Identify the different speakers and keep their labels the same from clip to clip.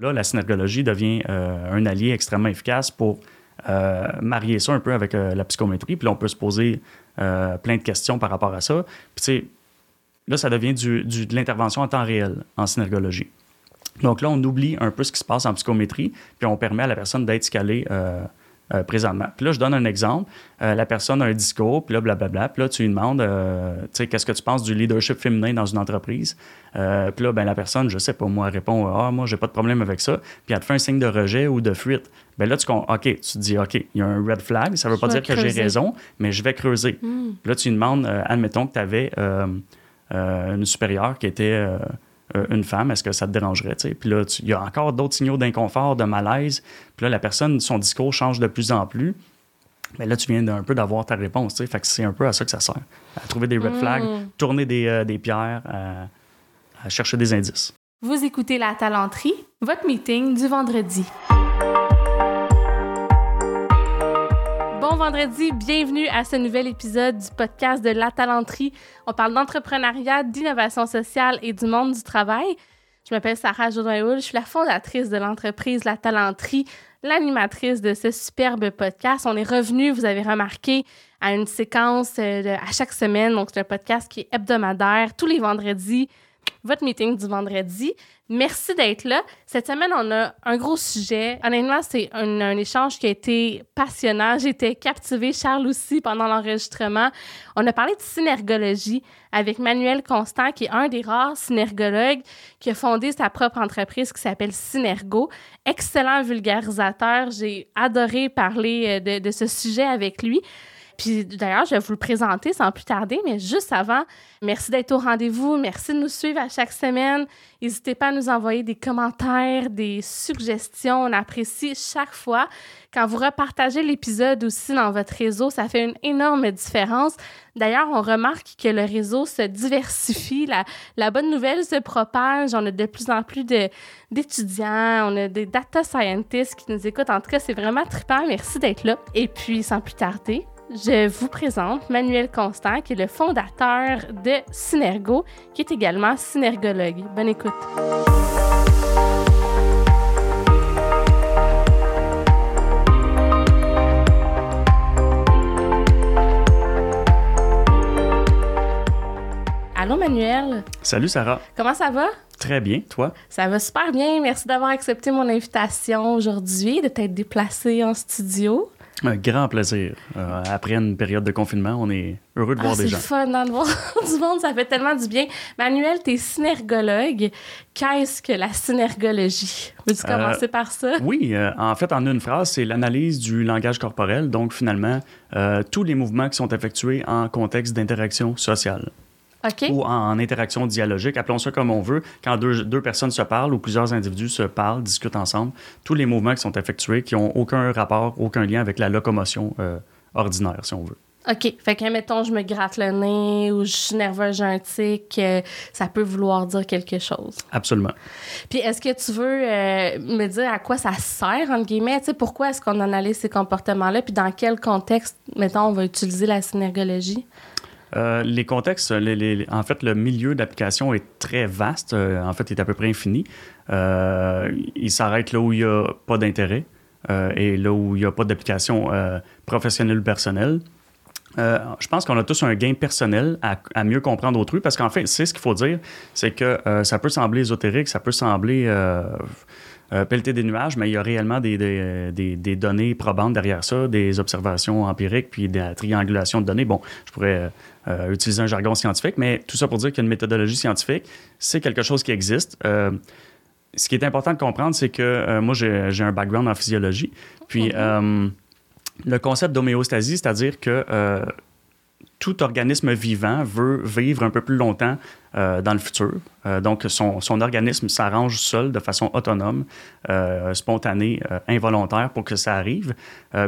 Speaker 1: Là, la synergologie devient un allié extrêmement efficace pour marier ça un peu avec la psychométrie. Puis là, on peut se poser plein de questions par rapport à ça. Puis tu sais, là, ça devient du, de l'intervention en temps réel en synergologie. Donc là, on oublie un peu ce qui se passe en psychométrie, puis on permet à la personne d'être scalée euh, euh, présentement. Puis là, je donne un exemple. Euh, la personne a un discours, puis là, blablabla. Puis là, tu lui demandes, tu sais, qu'est-ce que tu penses du leadership féminin dans une entreprise? puis là, ben, la personne, je sais pas, moi, répond, ah, moi, j'ai pas de problème avec ça. Puis elle te fait un signe de rejet ou de fuite. Ben là, tu, OK, tu te dis, OK, il y a un red flag. Ça veut pas dire que j'ai raison, mais je vais creuser. Hmm. Puis là, tu lui demandes, admettons que tu avais une supérieure qui était euh, une femme, est-ce que ça te dérangerait? Puis là, il y a encore d'autres signaux d'inconfort, de malaise. Puis là, la personne, son discours change de plus en plus. Mais là, tu viens d'un peu d'avoir ta réponse. Fait que c'est un peu à ça que ça sert. À trouver des red flags, mm. tourner des, euh, des pierres, à chercher des indices.
Speaker 2: Vous écoutez La Talenterie, votre meeting du vendredi. Bon vendredi, bienvenue à ce nouvel épisode du podcast de La Talenterie. On parle d'entrepreneuriat, d'innovation sociale et du monde du travail. Je m'appelle Sarah jourdain je suis la fondatrice de l'entreprise La Talenterie, l'animatrice de ce superbe podcast. On est revenu, vous avez remarqué, à une séquence euh, à chaque semaine. Donc, c'est un podcast qui est hebdomadaire tous les vendredis votre meeting du vendredi. Merci d'être là. Cette semaine, on a un gros sujet. Honnêtement, c'est un, échange qui a été passionnant. J'étais captivée, Charles aussi, pendant l'enregistrement. On a parlé de synergologie avec Manuel Constant, qui est un des rares synergologues qui a fondé sa propre entreprise qui s'appelle Synergo. Excellent vulgarisateur. J'ai adoré parler euh, de, de ce sujet avec lui. Puis d'ailleurs, je vais vous le présenter sans plus tarder, mais juste avant, merci d'être au rendez-vous, merci de nous suivre à chaque semaine. N'hésitez pas à nous envoyer des commentaires, des suggestions, on apprécie chaque fois. Quand vous repartagez l'épisode aussi dans votre réseau, ça fait une énorme différence. D'ailleurs, on remarque que le réseau se diversifie, la, bonne nouvelle se propage, on a de plus en plus d'étudiants, on a des data scientists qui nous écoutent. En tout cas, c'est vraiment trippant. Merci d'être là. Et puis, sans plus tarder, je vous présente Manuel Constant, qui est le fondateur de Synergo, qui est également synergologue. Bonne écoute. Allô Manuel.
Speaker 1: Salut Sarah.
Speaker 2: Comment ça va?
Speaker 1: Très bien, toi?
Speaker 2: Ça va super bien. Merci d'avoir accepté mon invitation aujourd'hui, de t'être déplacé en studio.
Speaker 1: Un grand plaisir. Euh, après une période de confinement, on est heureux de voir ah, des gens.
Speaker 2: C'est fun de voir du monde, ça fait tellement du bien. Manuel, tu es synergologue. Qu'est-ce que la synergologie? Veux-tu euh, commencer par ça?
Speaker 1: Oui, euh, en fait, en une phrase, c'est l'analyse du langage corporel. Donc, finalement, tous les mouvements qui sont effectués en contexte d'interaction sociale ou en, interaction dialogique, appelons ça comme on veut, quand deux, deux, personnes se parlent ou plusieurs individus se parlent, discutent ensemble, tous les mouvements qui sont effectués qui n'ont aucun rapport, aucun lien avec la locomotion euh, ordinaire, si on veut.
Speaker 2: OK. Fait que, mettons, je me gratte le nez ou je suis nerveux, j'ai un tic, euh, ça peut vouloir dire quelque chose.
Speaker 1: Absolument.
Speaker 2: Puis, est-ce que tu veux euh, me dire à quoi ça sert, entre guillemets? Tu sais, pourquoi est-ce qu'on analyse ces comportements-là? Puis, dans quel contexte, mettons, on va utiliser la synergologie?
Speaker 1: Euh, les contextes, en fait, le milieu d'application est très vaste. Euh, en fait, il est à peu près infini. Euh, il s'arrête là où il n'y a pas d'intérêt et là où il n'y a pas d'application professionnelle ou personnelle. je pense qu'on a tous un gain personnel à, mieux comprendre autrui parce qu'en fait, c'est ce qu'il faut dire, c'est que ça peut sembler ésotérique, ça peut sembler pelleter des nuages, mais il y a réellement des, des, des, données probantes derrière ça, des observations empiriques, puis de la triangulation de données. Bon, je pourrais euh, utiliser un jargon scientifique, mais tout ça pour dire qu'une méthodologie scientifique, c'est quelque chose qui existe. Euh, ce qui est important de comprendre, c'est que moi, j'ai un background en physiologie. Puis, mhm. le concept d'homéostasie, c'est-à-dire que tout organisme vivant veut vivre un peu plus longtemps euh, dans le futur. Euh, donc, son, organisme s'arrange seul de façon autonome, euh, spontanée, involontaire pour que ça arrive.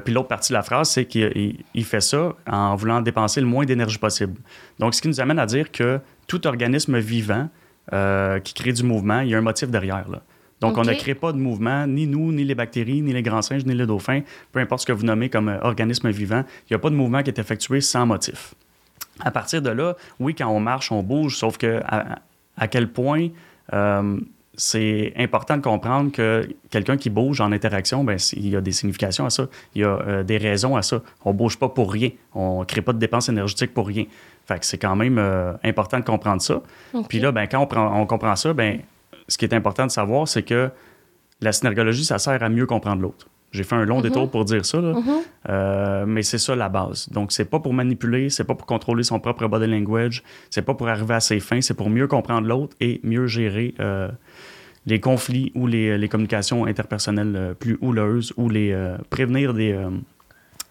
Speaker 1: puis l'autre partie de la phrase, c'est qu'il fait ça en voulant dépenser le moins d'énergie possible. Donc, ce qui nous amène à dire que tout organisme vivant qui crée du mouvement, il y a un motif derrière. Là. Donc, on ne crée pas de mouvement, ni nous, ni les bactéries, ni les grands singes, ni les dauphins, peu importe ce que vous nommez comme organisme vivant, il n'y a pas de mouvement qui est effectué sans motif à partir de là, oui, quand on marche, on bouge, sauf que à, quel point euh, c'est important de comprendre que quelqu'un qui bouge en interaction, ben, il y a des significations à ça. Il y a euh, des raisons à ça. On bouge pas pour rien. On ne crée pas de dépenses énergétiques pour rien. Fait que c'est quand même euh, important de comprendre ça. Puis là, ben, quand on, comprend ça, ben, ce qui est important de savoir, c'est que la synergologie, ça sert à mieux comprendre l'autre. J'ai fait un long mhm. détour pour dire ça, mhm. euh, mais c'est ça la base. Donc, c'est pas pour manipuler, c'est pas pour contrôler son propre body language, c'est pas pour arriver à ses fins, c'est pour mieux comprendre l'autre et mieux gérer les conflits ou les, les communications interpersonnelles euh, plus houleuses ou les euh, prévenir des, euh,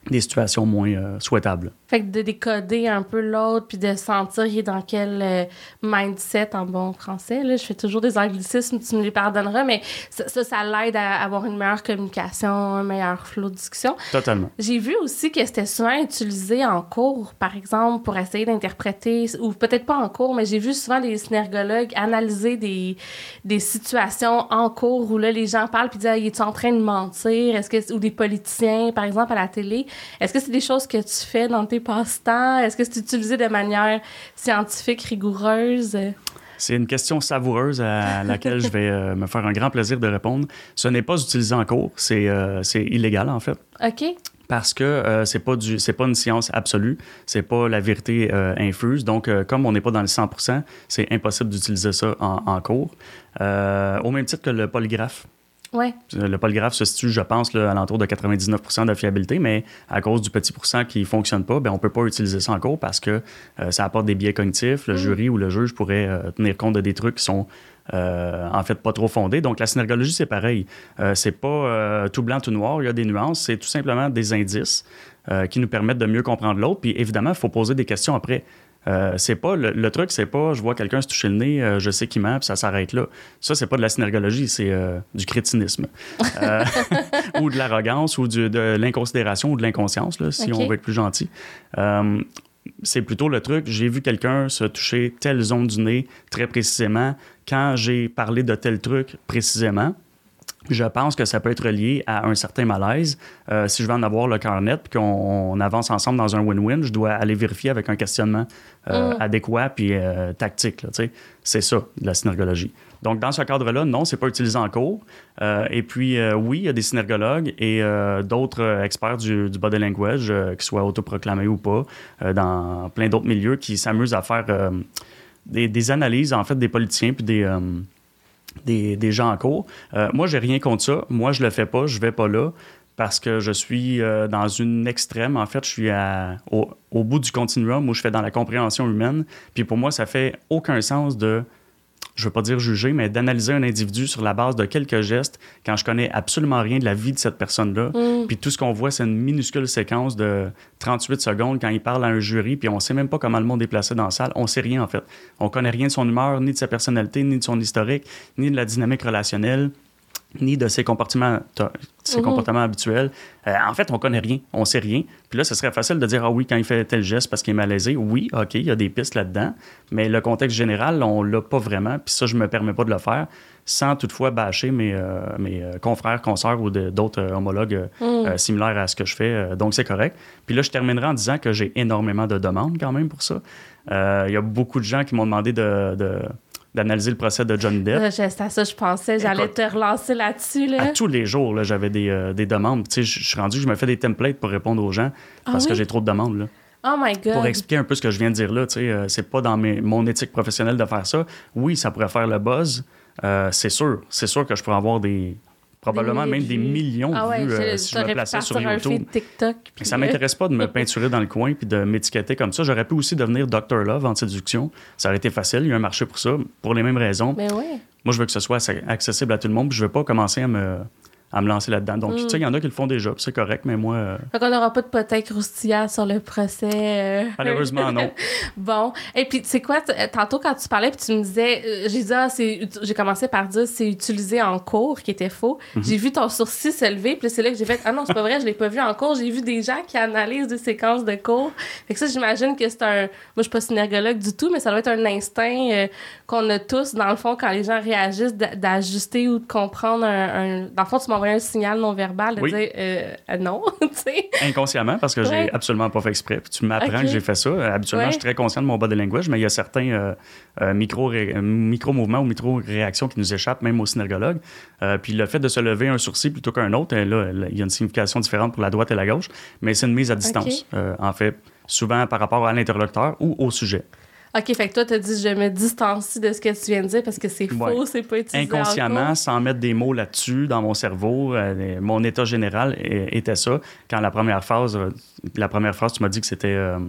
Speaker 1: des situations moins euh, souhaitables.
Speaker 2: Fait que de décoder un peu l'autre, puis de sentir il est dans quel euh, mindset en bon français. Là. Je fais toujours des anglicismes, tu me les pardonneras, mais ça, ça, l'aide à avoir une meilleure communication, un meilleur flot de discussion.
Speaker 1: Totalement.
Speaker 2: J'ai vu aussi que c'était souvent utilisé en cours, par exemple, pour essayer d'interpréter, ou peut-être pas en cours, mais j'ai vu souvent des synergologues analyser des, des situations en cours où là, les gens parlent puis disent ah, « es-tu en train de mentir? » Est-ce que... Ou des politiciens, par exemple, à la télé. Est-ce que c'est des choses que tu fais dans tes passe-temps? Est-ce que c'est utilisé de manière scientifique, rigoureuse?
Speaker 1: C'est une question savoureuse à laquelle je vais euh, me faire un grand plaisir de répondre. Ce n'est pas utilisé en cours, c'est euh, illégal en fait.
Speaker 2: OK.
Speaker 1: Parce que euh, c'est pas du c'est pas une science absolue, c'est pas la vérité infuse. Donc, comme on n'est pas dans le 100%, c'est impossible d'utiliser ça en, en cours. au même titre que le polygraphe.
Speaker 2: Ouais.
Speaker 1: Le polygraphe se situe, je pense, là, à l'entour de 99% de fiabilité, mais à cause du petit pourcent qui ne fonctionne pas, ben, on ne peut pas utiliser ça en cours parce que euh, ça apporte des biais cognitifs. Le mm. jury ou le juge pourrait euh, tenir compte de des trucs qui sont euh, en fait pas trop fondés. Donc la synergologie, c'est pareil. c'est pas tout blanc, tout noir, il y a des nuances, c'est tout simplement des indices qui nous permettent de mieux comprendre l'autre. Puis évidemment, il faut poser des questions après. Euh, c'est pas le, truc, c'est pas je vois quelqu'un se toucher le nez, euh, je sais qui ment, puis ça s'arrête là. Ça, c'est pas de la synergologie, c'est euh, du crétinisme. ou de l'arrogance, ou de l'inconsidération, ou de l'inconscience, si on veut être plus gentil. c'est plutôt le truc, j'ai vu quelqu'un se toucher telle zone du nez très précisément quand j'ai parlé de tel truc précisément. Je pense que ça peut être lié à un certain malaise. Euh, si je veux en avoir le cœur net puis qu'on avance ensemble dans un win-win, je dois aller vérifier avec un questionnement euh, mm. adéquat puis euh, tactique. C'est ça, la synergologie. Donc, dans ce cadre-là, non, c'est pas utilisé en cours. et puis, oui, il y a des synergologues et d'autres experts du, body language, qu'ils soient autoproclamés ou pas, dans plein d'autres milieux, qui s'amusent à faire des, des, analyses, en fait, des politiciens puis des des, gens en cours. Euh, moi, j'ai rien contre ça. Moi, je le fais pas, je vais pas là parce que je suis euh, dans une extrême. En fait, je suis au, bout du continuum où je fais dans la compréhension humaine. Puis pour moi, ça fait aucun sens de je veux pas dire juger, mais d'analyser un individu sur la base de quelques gestes quand je connais absolument rien de la vie de cette personne-là. Mm. Puis tout ce qu'on voit, c'est une minuscule séquence de 38 secondes quand il parle à un jury, puis on sait même pas comment le monde est placé dans la salle. On sait rien, en fait. On connaît rien de son humeur, ni de sa personnalité, ni de son historique, ni de la dynamique relationnelle ni de ses comportements, ses mhm. comportements habituels. Euh, en fait, on connaît rien, on sait rien. Puis là, ce serait facile de dire, ah oui, quand il fait tel geste parce qu'il est malaisé, oui, OK, il y a des pistes là-dedans, mais le contexte général, on l'a pas vraiment, puis ça, je me permets pas de le faire, sans toutefois bâcher mes, euh, mes euh, confrères, consoeurs ou d'autres homologues mhm. similaires à ce que je fais. donc, c'est correct. Puis là, je terminerai en disant que j'ai énormément de demandes quand même pour ça. Il y a beaucoup de gens qui m'ont demandé de d'analyser le procès de John Depp.
Speaker 2: C'est à ça je pensais. J'allais te relancer là-dessus. Là.
Speaker 1: À tous les jours, j'avais des, euh, des, demandes. Je suis rendu, je me fais des templates pour répondre aux gens ah parce que j'ai trop de demandes. Là.
Speaker 2: Oh my God.
Speaker 1: Pour expliquer un peu ce que je viens de dire là, euh, c'est pas dans mes, mon éthique professionnelle de faire ça. Oui, ça pourrait faire le buzz. Euh, c'est sûr. C'est sûr que je pourrais avoir des, probablement même des millions
Speaker 2: ah
Speaker 1: de vues euh, si je me plaçais sur YouTube.
Speaker 2: TikTok,
Speaker 1: ça m'intéresse pas de me peinturer dans le coin puis de m'étiqueter comme ça. J'aurais pu aussi devenir Dr Love en séduction. Ça aurait été facile. Il y a un marché pour ça, pour les mêmes raisons.
Speaker 2: Mais
Speaker 1: Moi, je veux que ce soit accessible à tout le monde. Puis je veux pas commencer à me à me lancer là-dedans. Donc, tu sais, il y en a qui le font déjà, c'est correct, mais moi. Euh...
Speaker 2: Fait qu'on n'aura pas de potins croustillants sur le procès. Euh.
Speaker 1: Malheureusement, non.
Speaker 2: bon. Et puis, tu sais quoi, euh, tantôt, quand tu parlais, puis tu me disais, euh, j'ai dit, ah, j'ai commencé par dire, c'est utilisé en cours, qui était faux. Mhm. J'ai vu ton sourcil se lever, puis c'est là que j'ai fait, ah non, c'est pas vrai, je l'ai pas vu en cours. J'ai vu des gens qui analysent des séquences de cours. Fait que ça, j'imagine que c'est un. Moi, je suis pas synergologue du tout, mais ça doit être un instinct qu'on a tous, dans le fond, quand les gens réagissent, d'ajuster ou de comprendre un. Dans le fond, tu envoyer un signal non-verbal de dire euh, non, tu sais.
Speaker 1: Inconsciemment, parce que j'ai absolument pas fait exprès. Puis tu m'apprends que j'ai fait ça. Habituellement, je suis très conscient de mon body language, mais il y a certains micro-mouvements ou micro-réactions qui nous échappent, même au synergologue. puis le fait de se lever un sourcil plutôt qu'un autre, là, il y a une signification différente pour la droite et la gauche, mais c'est une mise à distance, en fait, souvent par rapport à l'interlocuteur ou au sujet.
Speaker 2: OK, fait que toi, tu as dit, je me distancie de ce que tu viens de dire parce que c'est faux, c'est pas utilisé.
Speaker 1: Inconsciemment, sans mettre des mots là-dessus dans mon cerveau, euh, mon état général était ça. Quand la première phase, euh, la première phrase, tu m'as dit que c'était. Euh,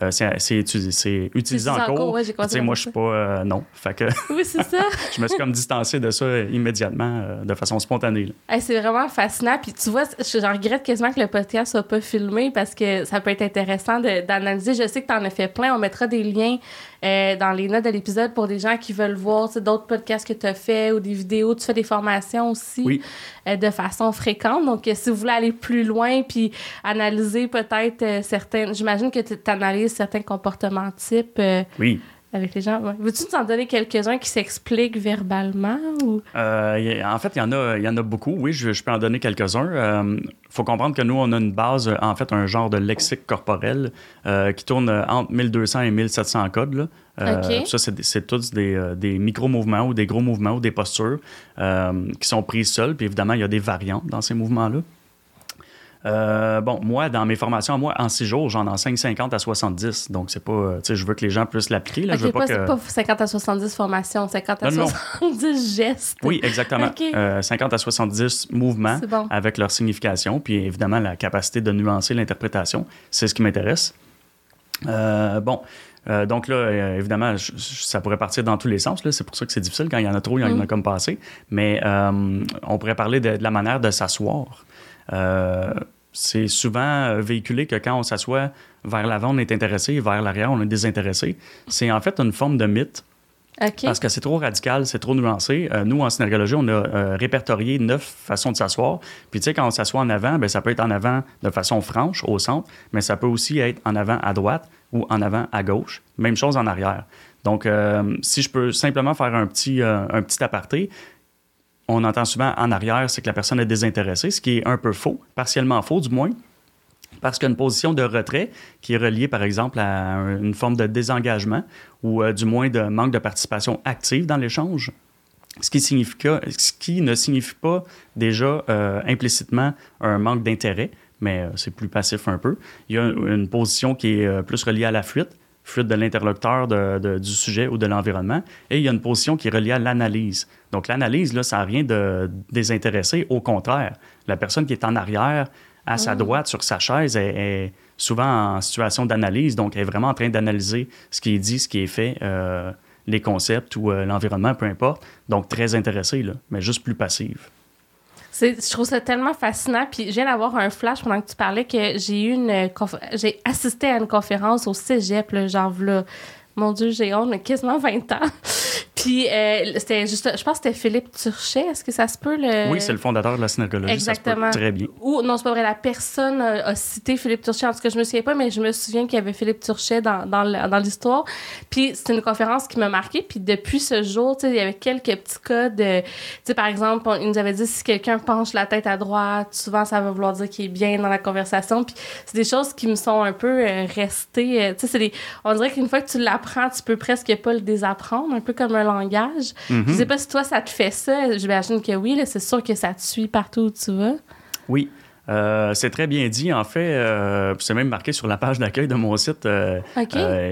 Speaker 1: euh, c'est utilisé, utilisé en cours. Ouais, moi, je suis pas. Euh, non. Fait que
Speaker 2: oui, c'est ça.
Speaker 1: je me suis comme distancé de ça immédiatement, euh, de façon spontanée.
Speaker 2: c'est vraiment fascinant. Puis tu vois, je regrette quasiment que le podcast soit pas filmé parce que ça peut être intéressant d'analyser. Je sais que tu en as fait plein. On mettra des liens dans les notes de l'épisode pour des gens qui veulent voir d'autres podcasts que tu as fait ou des vidéos. Tu fais des formations aussi de façon fréquente. Donc, si vous voulez aller plus loin puis analyser peut-être certaines. J'imagine que tu analyses certains comportements types euh,
Speaker 1: oui.
Speaker 2: avec les gens. Veux-tu nous en donner quelques-uns qui s'expliquent verbalement? Ou?
Speaker 1: Euh, en fait, il y, en a, y en a beaucoup. Oui, je, peux en donner quelques-uns. Il euh, faut comprendre que nous, on a une base, en fait, un genre de lexique corporel qui tourne entre 1200 et 1700 codes. Ça, c'est tous des, des micro-mouvements ou des gros mouvements ou des postures qui sont prises seules. Puis évidemment, il y a des variantes dans ces mouvements-là. Euh, bon, moi, dans mes formations, moi, en six jours, j'en enseigne 50 à 70. Donc, c'est pas. Euh, tu sais, je veux que les gens puissent l'appliquer.
Speaker 2: Là. je veux pas, que... pas 50 à 70 formations, 50 à 70 gestes.
Speaker 1: Oui, exactement. 50 euh, à 70 mouvements avec leur signification. Puis, évidemment, la capacité de nuancer l'interprétation. C'est ce qui m'intéresse. bon. donc là, évidemment, ça pourrait partir dans tous les sens. C'est pour ça que c'est difficile. Quand il y en a trop, il y en a mm. comme passé. Mais on pourrait parler de, de la manière de s'asseoir. Euh, c'est souvent euh, véhiculé que quand on s'assoit vers l'avant, on est intéressé, vers l'arrière, on est désintéressé. C'est en fait une forme de mythe. Parce que c'est trop radical, c'est trop nuancé. Euh, nous, en synergologie, on a répertorié neuf façons de s'asseoir. Puis, tu sais, quand on s'assoit en avant, bien, ça peut être en avant de façon franche, au centre, mais ça peut aussi être en avant à droite ou en avant à gauche. Même chose en arrière. Donc, si je peux simplement faire un petit, un petit aparté, on entend souvent en arrière, c'est que la personne est désintéressée, ce qui est un peu faux, partiellement faux du moins, parce qu'une position de retrait qui est reliée, par exemple, à une forme de désengagement ou euh, du moins de manque de participation active dans l'échange, ce qui, ne signifie pas déjà euh, implicitement un manque d'intérêt, mais euh, c'est plus passif un peu. Il y a une position qui est plus reliée à la fuite, fuite de l'interlocuteur du sujet ou de l'environnement. Et il y a une position qui est reliée à l'analyse. Donc, l'analyse, là, ça n'a rien de désintéressé. Au contraire, la personne qui est en arrière, à sa ah. droite, sur sa chaise, est, souvent en situation d'analyse. Donc, elle est vraiment en train d'analyser ce qui est dit, ce qui est fait, euh, les concepts ou euh, l'environnement, peu importe. Donc, très intéressée, là, mais juste plus passive.
Speaker 2: Je trouve ça tellement fascinant. Puis je viens d'avoir un flash pendant que tu parlais que j'ai eu une j'ai assisté à une conférence au Cégep, là, genre là, mon Dieu, j'ai honte, quasiment 20 ans. Puis, euh, c'était juste, je pense que c'était Philippe Turchet. Est-ce que ça se peut? Le...
Speaker 1: Oui, c'est le fondateur de la synergologie. Exactement. très bien.
Speaker 2: Ou, non, c'est pas vrai. La personne a, cité Philippe Turchet. En tout cas, je me souviens pas, mais je me souviens qu'il y avait Philippe Turchet dans, dans l'histoire. Puis, c'était une conférence qui m'a marqué. Puis, depuis ce jour, il y avait quelques petits codes. Tu sais, par exemple, il nous avait dit si quelqu'un penche la tête à droite, souvent, ça va vouloir dire qu'il est bien dans la conversation. Puis, c'est des choses qui me sont un peu euh, restées. Euh, tu sais, on dirait qu'une fois que tu l'apprends, tu peux presque pas le désapprendre, un peu comme un langage. Mhm. Je sais pas si toi, ça te fait ça. J'imagine que oui, c'est sûr que ça te suit partout où tu vas.
Speaker 1: Oui. Euh, c'est très bien dit. En fait, euh, c'est même marqué sur la page d'accueil de mon site. Euh,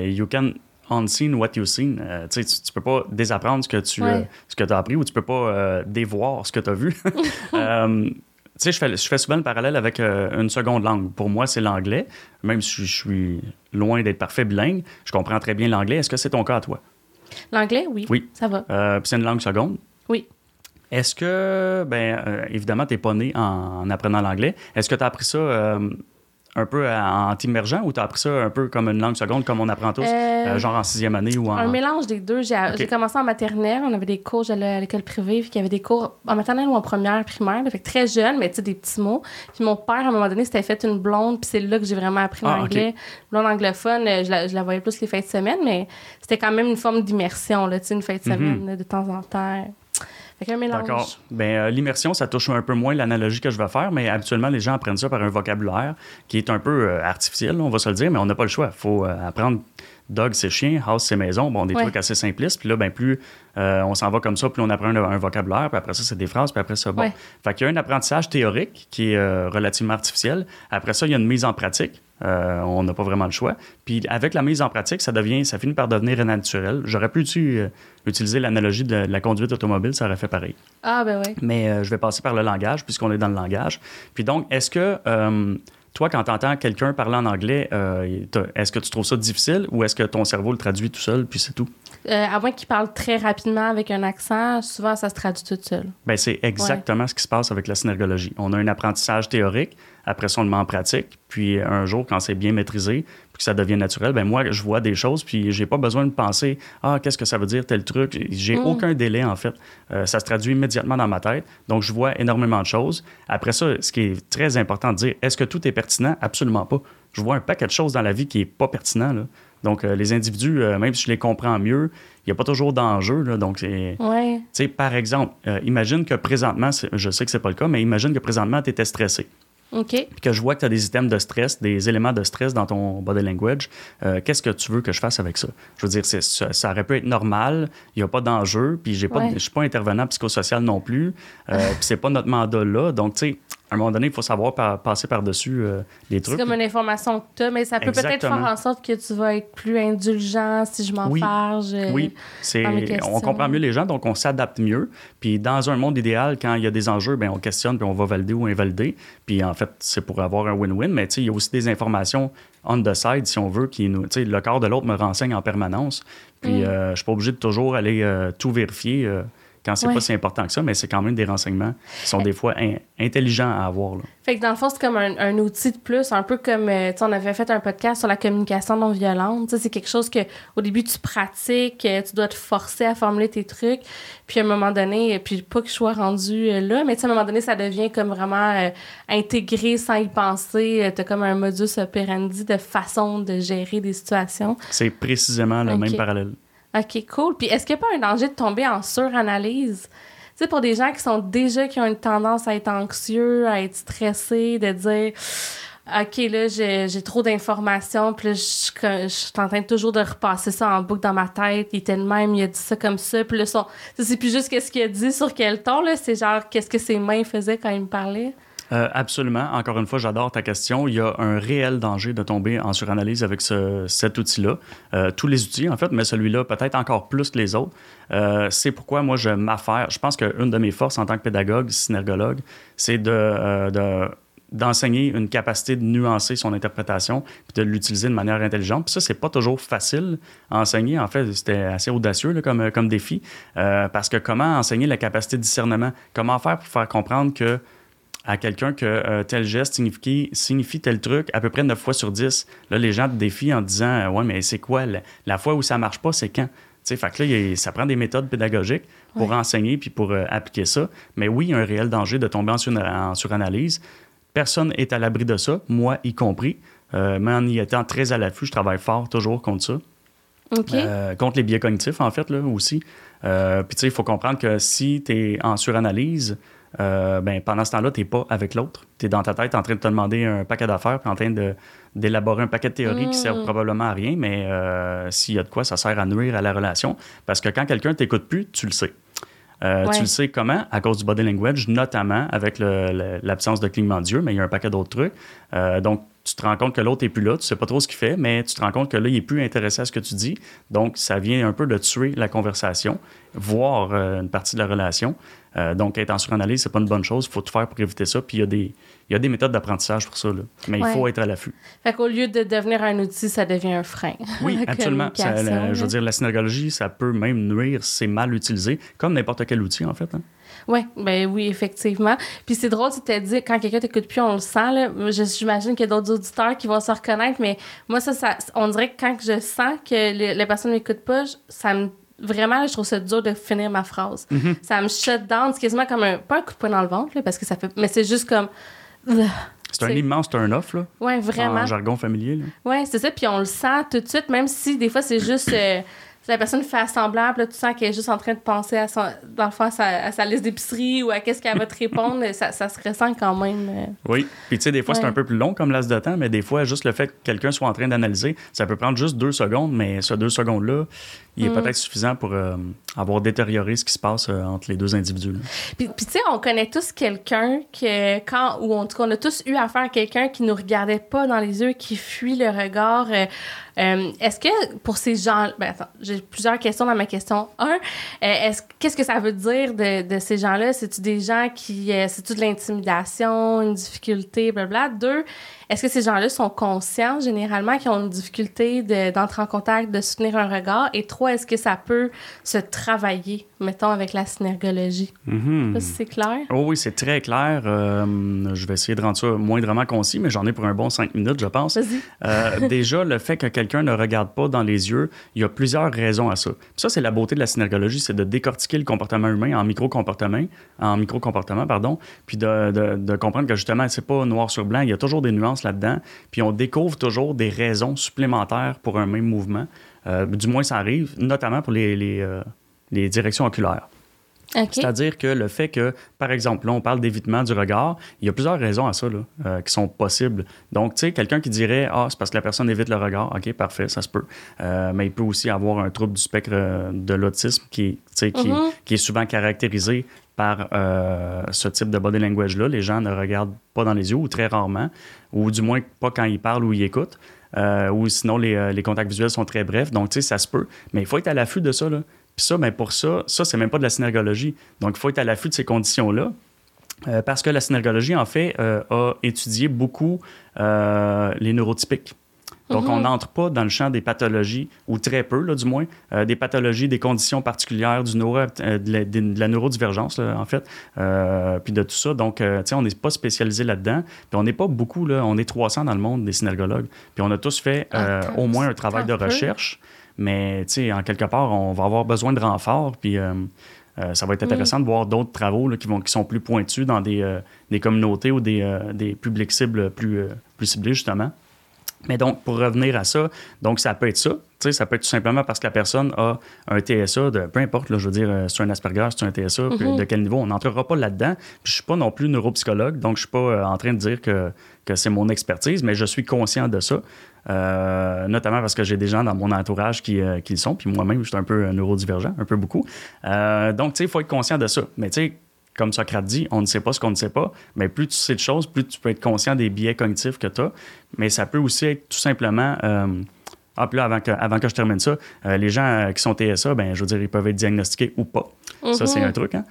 Speaker 1: you can unseen what you've seen. tu, tu peux pas désapprendre ce que tu ce que as appris ou tu peux pas dévoir ce que tu as vu. Tu sais, je fais, je fais souvent le parallèle avec une seconde langue. Pour moi, c'est l'anglais. Même si je suis loin d'être parfait bilingue, je comprends très bien l'anglais. Est-ce que c'est ton cas à toi?
Speaker 2: L'anglais, oui.
Speaker 1: Oui.
Speaker 2: Ça va.
Speaker 1: Euh, c'est une langue seconde?
Speaker 2: Oui.
Speaker 1: Est-ce que, ben, euh, évidemment, tu n'es pas né en, apprenant l'anglais. Est-ce que tu as appris ça euh, un peu en t'immergeant ou tu as appris ça un peu comme une langue seconde, comme on apprend tous, euh, euh, genre en sixième année ou en.
Speaker 2: Un mélange des deux. J'ai commencé en maternelle, on avait des cours, j'allais à l'école privée, puis il y avait des cours en maternelle ou en première, primaire, fait très jeune, mais tu sais, des petits mots. Puis mon père, à un moment donné, s'était fait une blonde, puis c'est là que j'ai vraiment appris ah, l'anglais. Blonde anglophone, euh, je la, je la, voyais plus les fins de semaine, mais c'était quand même une forme d'immersion, tu sais, une fin de mhm. semaine, de temps en temps. Avec un mélange.
Speaker 1: D'accord. Ben, euh, l'immersion, ça touche un peu moins l'analogie que je vais faire, mais habituellement, les gens apprennent ça par un vocabulaire qui est un peu euh, artificiel, on va se le dire, mais on n'a pas le choix. Il faut euh, apprendre dog, c'est chien, house, c'est maison. Bon, des
Speaker 2: Ouais.
Speaker 1: trucs assez simplistes. Puis là, ben, plus on s'en va comme ça, plus on apprend un, un vocabulaire, puis après ça, c'est des phrases, puis après ça, bon.
Speaker 2: Ouais.
Speaker 1: Fait qu'il y a un apprentissage théorique qui est relativement artificiel. Après ça, il y a une mise en pratique. Euh, on n'a pas vraiment le choix. Puis avec la mise en pratique, ça devient, ça finit par devenir naturel. J'aurais pu euh, utiliser l'analogie de, de la conduite automobile, ça aurait fait pareil.
Speaker 2: Ah, ben oui.
Speaker 1: Mais euh, je vais passer par le langage, puisqu'on est dans le langage. Puis donc, est-ce que euh, toi, quand tu entends quelqu'un parler en anglais, euh, est-ce que tu trouves ça difficile ou est-ce que ton cerveau le traduit tout seul, puis c'est tout?
Speaker 2: Euh, à moins qu'il parle très rapidement avec un accent, souvent ça se traduit tout seul.
Speaker 1: Ben, c'est exactement ce qui se passe avec la synergologie. On a un apprentissage théorique, après ça, on le met en pratique, puis un jour, quand c'est bien maîtrisé, que ça devient naturel, ben moi, je vois des choses, puis j'ai pas besoin de penser « Ah, qu'est-ce que ça veut dire, tel truc? » J'ai
Speaker 2: Mm.
Speaker 1: aucun délai, en fait. Euh, ça se traduit immédiatement dans ma tête, donc je vois énormément de choses. Après ça, ce qui est très important de dire, est-ce que tout est pertinent? Absolument pas. Je vois un paquet de choses dans la vie qui est pas pertinent, là. Donc, euh, les individus, euh, même si je les comprends mieux, il n'y a pas toujours d'enjeu, là, donc.
Speaker 2: Ouais.
Speaker 1: Par exemple, euh, imagine que présentement, je sais que c'est pas le cas, mais imagine que présentement, tu étais stressé.
Speaker 2: OK.
Speaker 1: Puis que je vois que tu as des items de stress, des éléments de stress dans ton body language. Euh, Qu'est-ce que tu veux que je fasse avec ça? Je veux dire, ça, ça aurait pu être normal, il n'y a pas d'enjeu, puis je suis pas intervenant psychosocial non plus, euh, puis c'est pas notre mandat là. Donc, tu sais, à un moment donné, il faut savoir par- passer par-dessus euh, les
Speaker 2: C'est
Speaker 1: trucs.
Speaker 2: comme une information que tu as, mais ça peut peut-être faire en sorte que tu vas être plus indulgent si je m'en
Speaker 1: Oui.
Speaker 2: farge. euh,
Speaker 1: Oui, c'est, on comprend mieux les gens, donc on s'adapte mieux. Puis dans un monde idéal, quand il y a des enjeux, ben on questionne, puis on va valider ou invalider. Puis en fait, c'est pour avoir un win-win, mais il y a aussi des informations on the side, si on veut, qui nous, le corps de l'autre me renseigne en permanence. Puis
Speaker 2: Mm.
Speaker 1: euh, je suis pas obligé de toujours aller euh, tout vérifier quand c'est
Speaker 2: Ouais.
Speaker 1: pas si important que ça, mais c'est quand même des renseignements qui sont des fois in- intelligents à avoir. là.
Speaker 2: Fait que dans le fond, c'est comme un, un outil de plus, un peu comme, euh, tu sais, on avait fait un podcast sur la communication non violente. Tu c'est quelque chose que au début, tu pratiques, euh, tu dois te forcer à formuler tes trucs. Puis à un moment donné, euh, puis pas que je sois rendu là, mais tu sais, à un moment donné, ça devient comme vraiment euh, intégré sans y penser. T'as comme un modus operandi de façon de gérer des situations.
Speaker 1: C'est précisément le même parallèle.
Speaker 2: OK, cool. Puis est-ce qu'il n'y a pas un danger de tomber en suranalyse? Tu sais, pour des gens qui sont déjà, qui ont une tendance à être anxieux, à être stressés, de dire, OK, là, j'ai trop d'informations, puis je je suis en train toujours de repasser ça en boucle dans ma tête. Il était le même, il a dit ça comme ça. Puis là, c'est plus juste qu'est-ce qu'il a dit sur quel ton, là. C'est genre, qu'est-ce que ses mains faisaient quand il me parlait?
Speaker 1: Euh, absolument. Encore une fois, j'adore ta question. Il y a un réel danger de tomber en suranalyse avec ce- cet outil-là. Euh, tous les outils, en fait, mais celui-là peut-être encore plus que les autres. Euh, c'est pourquoi moi, je m'affaire. Je pense qu'une de mes forces en tant que pédagogue, synergologue, c'est de, de- d'enseigner une capacité de nuancer son interprétation puis de l'utiliser de manière intelligente. Puis ça, c'est pas toujours facile à enseigner. En fait, c'était assez audacieux comme, comme défi. Parce que comment enseigner la capacité de discernement? Comment faire pour faire comprendre que à quelqu'un que euh, tel geste signifie, signifie tel truc à peu près 9 fois sur 10. Là, les gens te défient en disant euh, Ouais, mais c'est quoi la, la fois où ça marche pas, c'est quand? Tu sais, fait que là, il ça prend des méthodes pédagogiques pour
Speaker 2: Ouais.
Speaker 1: enseigner puis pour euh, appliquer ça. Mais oui, il y a un réel danger de tomber en, sur- en suranalyse. Personne est à l'abri de ça, moi y compris. Mais en y étant très à l'affût, je travaille fort toujours contre ça. Euh, contre les biais cognitifs, en fait, là, aussi. Euh, Puis, tu sais, il faut comprendre que si tu es en suranalyse, euh, ben, pendant ce temps-là, tu n'es pas avec l'autre. Tu es dans ta tête en train de te demander un paquet d'affaires, puis en train d'élaborer un paquet de théories qui
Speaker 2: Mm.
Speaker 1: servent probablement à rien, mais euh, s'il y a de quoi, ça sert à nuire à la relation. Parce que quand quelqu'un t'écoute plus, tu le sais. Euh,
Speaker 2: Ouais.
Speaker 1: Tu le sais comment? À cause du body language, notamment avec l'absence de clignement d'yeux, mais il y a un paquet d'autres trucs. Euh, donc, tu te rends compte que l'autre n'est plus là, tu sais pas trop ce qu'il fait, mais tu te rends compte que là, il est plus intéressé à ce que tu dis. Donc, ça vient un peu de tuer la conversation, voire euh, une partie de la relation. Euh, donc, être en suranalyse, c'est pas une bonne chose. Il faut tout faire pour éviter ça. Puis, il y a des, il y a des méthodes d'apprentissage pour ça. là. Mais
Speaker 2: Ouais.
Speaker 1: il faut être à l'affût.
Speaker 2: Fait qu'au lieu de devenir un outil, ça devient un frein.
Speaker 1: Oui, absolument. Ça,
Speaker 2: communication,
Speaker 1: la- je veux dire, la synergologie, ça peut même nuire si c'est mal utilisé, comme n'importe quel outil, en fait. hein.
Speaker 2: Oui, ben oui, effectivement. Puis c'est drôle, tu t'as dit, quand quelqu'un t'écoute plus, on le sent, là. J'imagine qu'il y a d'autres auditeurs qui vont se reconnaître, mais moi, ça, ça on dirait que quand je sens que le- la personne ne m'écoute pas, ça me. Vraiment, je trouve ça dur de finir ma phrase.
Speaker 1: Mm-hmm.
Speaker 2: Ça me shut down. C'est quasiment comme un. Pas un coup de poing dans le ventre, là, parce que ça fait. Mais c'est juste comme.
Speaker 1: C'est un immense turn-off, là,
Speaker 2: Ouais, vraiment.
Speaker 1: en jargon familier. là.
Speaker 2: Ouais, c'est ça. Puis on le sent tout de suite, même si des fois c'est juste euh, la personne fait semblant, là, tu sens qu'elle est juste en train de penser à, son, dans le fond, à, sa, à sa liste d'épicerie ou à qu'est-ce qu'elle va te répondre, ça, ça, se ressent quand même. euh.
Speaker 1: Oui. Puis, tu sais, des fois, c'est un peu plus long comme laps de temps, mais des fois, juste le fait que quelqu'un soit en train d'analyser, ça peut prendre juste deux secondes, mais ce deux secondes-là, il est
Speaker 2: Mm.
Speaker 1: peut-être suffisant pour euh, avoir détérioré ce qui se passe euh, entre les deux individus. là.
Speaker 2: Puis, puis tu sais, on connaît tous quelqu'un que quand, ou en tout cas, on a tous eu affaire à quelqu'un qui nous regardait pas dans les yeux, qui fuit le regard. euh, est-ce que pour ces gens, ben attends, j'ai plusieurs questions dans ma question. Un, est-ce qu'est-ce que ça veut dire de, de ces gens-là? C'est-tu des gens qui, c'est-tu de l'intimidation, une difficulté, blabla. Deux, est-ce que ces gens-là sont conscients généralement qu'ils ont une difficulté de- d'entrer en contact, de soutenir un regard? Et trois, est-ce que ça peut se travailler, mettons avec la synergologie
Speaker 1: Mhm.
Speaker 2: ça, c'est clair.
Speaker 1: Oh oui, c'est très clair. Euh, je vais essayer de rendre ça moindrement concis, mais j'en ai pour un bon cinq minutes, je pense.
Speaker 2: Vas-y.
Speaker 1: Euh, déjà, le fait que quelqu'un ne regarde pas dans les yeux, il y a plusieurs raisons à ça. Puis ça, c'est la beauté de la synergologie, c'est de décortiquer le comportement humain en micro-comportement, en micro-comportement, pardon, puis de, de- de comprendre que justement, c'est pas noir sur blanc, il y a toujours des nuances là-dedans, puis on découvre toujours des raisons supplémentaires pour un même mouvement. Euh, du moins, ça arrive, notamment pour les, les, euh, les directions oculaires. C'est-à-dire que le fait que, par exemple, là, on parle d'évitement du regard, il y a plusieurs raisons à ça là, euh, qui sont possibles. Donc, tu sais, quelqu'un qui dirait Ah, c'est parce que la personne évite le regard. OK, parfait, ça se peut. Euh, mais il peut aussi avoir un trouble du spectre euh, de l'autisme qui, tu sais, qui,
Speaker 2: Mhm.
Speaker 1: qui est souvent caractérisé par euh, ce type de body language-là. Les gens ne regardent pas dans les yeux ou très rarement, ou du moins pas quand ils parlent ou ils écoutent. Euh, ou sinon, les, les contacts visuels sont très brefs. Donc, tu sais, ça se peut. Mais il faut être à l'affût de ça. Là. Puis ça, ben, pour ça, ça, c'est même pas de la synergologie. Donc, il faut être à l'affût de ces conditions-là. Euh, parce que la synergologie, en fait, euh, a étudié beaucoup euh, les neurotypiques. Donc,
Speaker 2: Mhm.
Speaker 1: on n'entre pas dans le champ des pathologies, ou très peu, là, du moins, des pathologies, des conditions particulières, du neuro, de, la, de la neurodivergence, là, en fait, puis de tout ça. Donc, tu sais, on n'est pas spécialisé là-dedans. Puis on n'est pas beaucoup, là, on est 300 dans le monde, des synergologues. Puis on a tous fait
Speaker 2: Attends,
Speaker 1: au moins un travail de
Speaker 2: peu.
Speaker 1: Mais, tu sais, en quelque part, on va avoir besoin de renfort. Puis euh, euh, ça va être intéressant de voir d'autres travaux là, qui, vont, qui sont plus pointus dans des, euh, des communautés ou des, des publics cibles plus, plus ciblés, justement. Mais donc, pour revenir à ça, donc ça peut être ça. Tu sais, ça peut être tout simplement parce que la personne a un TSA de peu importe, là, je veux dire, c'est un Asperger, c'est un TSA, puis
Speaker 2: Mhm.
Speaker 1: de quel niveau, on n'entrera pas là-dedans. Puis je suis pas non plus neuropsychologue, donc je suis pas en train de dire que, que c'est mon expertise, mais je suis conscient de ça. Euh, notamment parce que j'ai des gens dans mon entourage qui, euh, qui le sont, puis moi-même, je suis un peu euh, neurodivergent, un peu beaucoup. Donc, tu sais, il faut être conscient de ça. Mais tu sais, comme Socrate dit, on ne sait pas ce qu'on ne sait pas. Mais plus tu sais de choses, plus tu peux être conscient des biais cognitifs que tu as. Mais ça peut aussi être tout simplement. Euh, ah, puis là, avant que, avant que je termine ça, euh, les gens euh, qui sont TSA, ben, je veux dire, ils peuvent être diagnostiqués ou pas. Ça, c'est
Speaker 2: Mhm.
Speaker 1: un truc. Hein?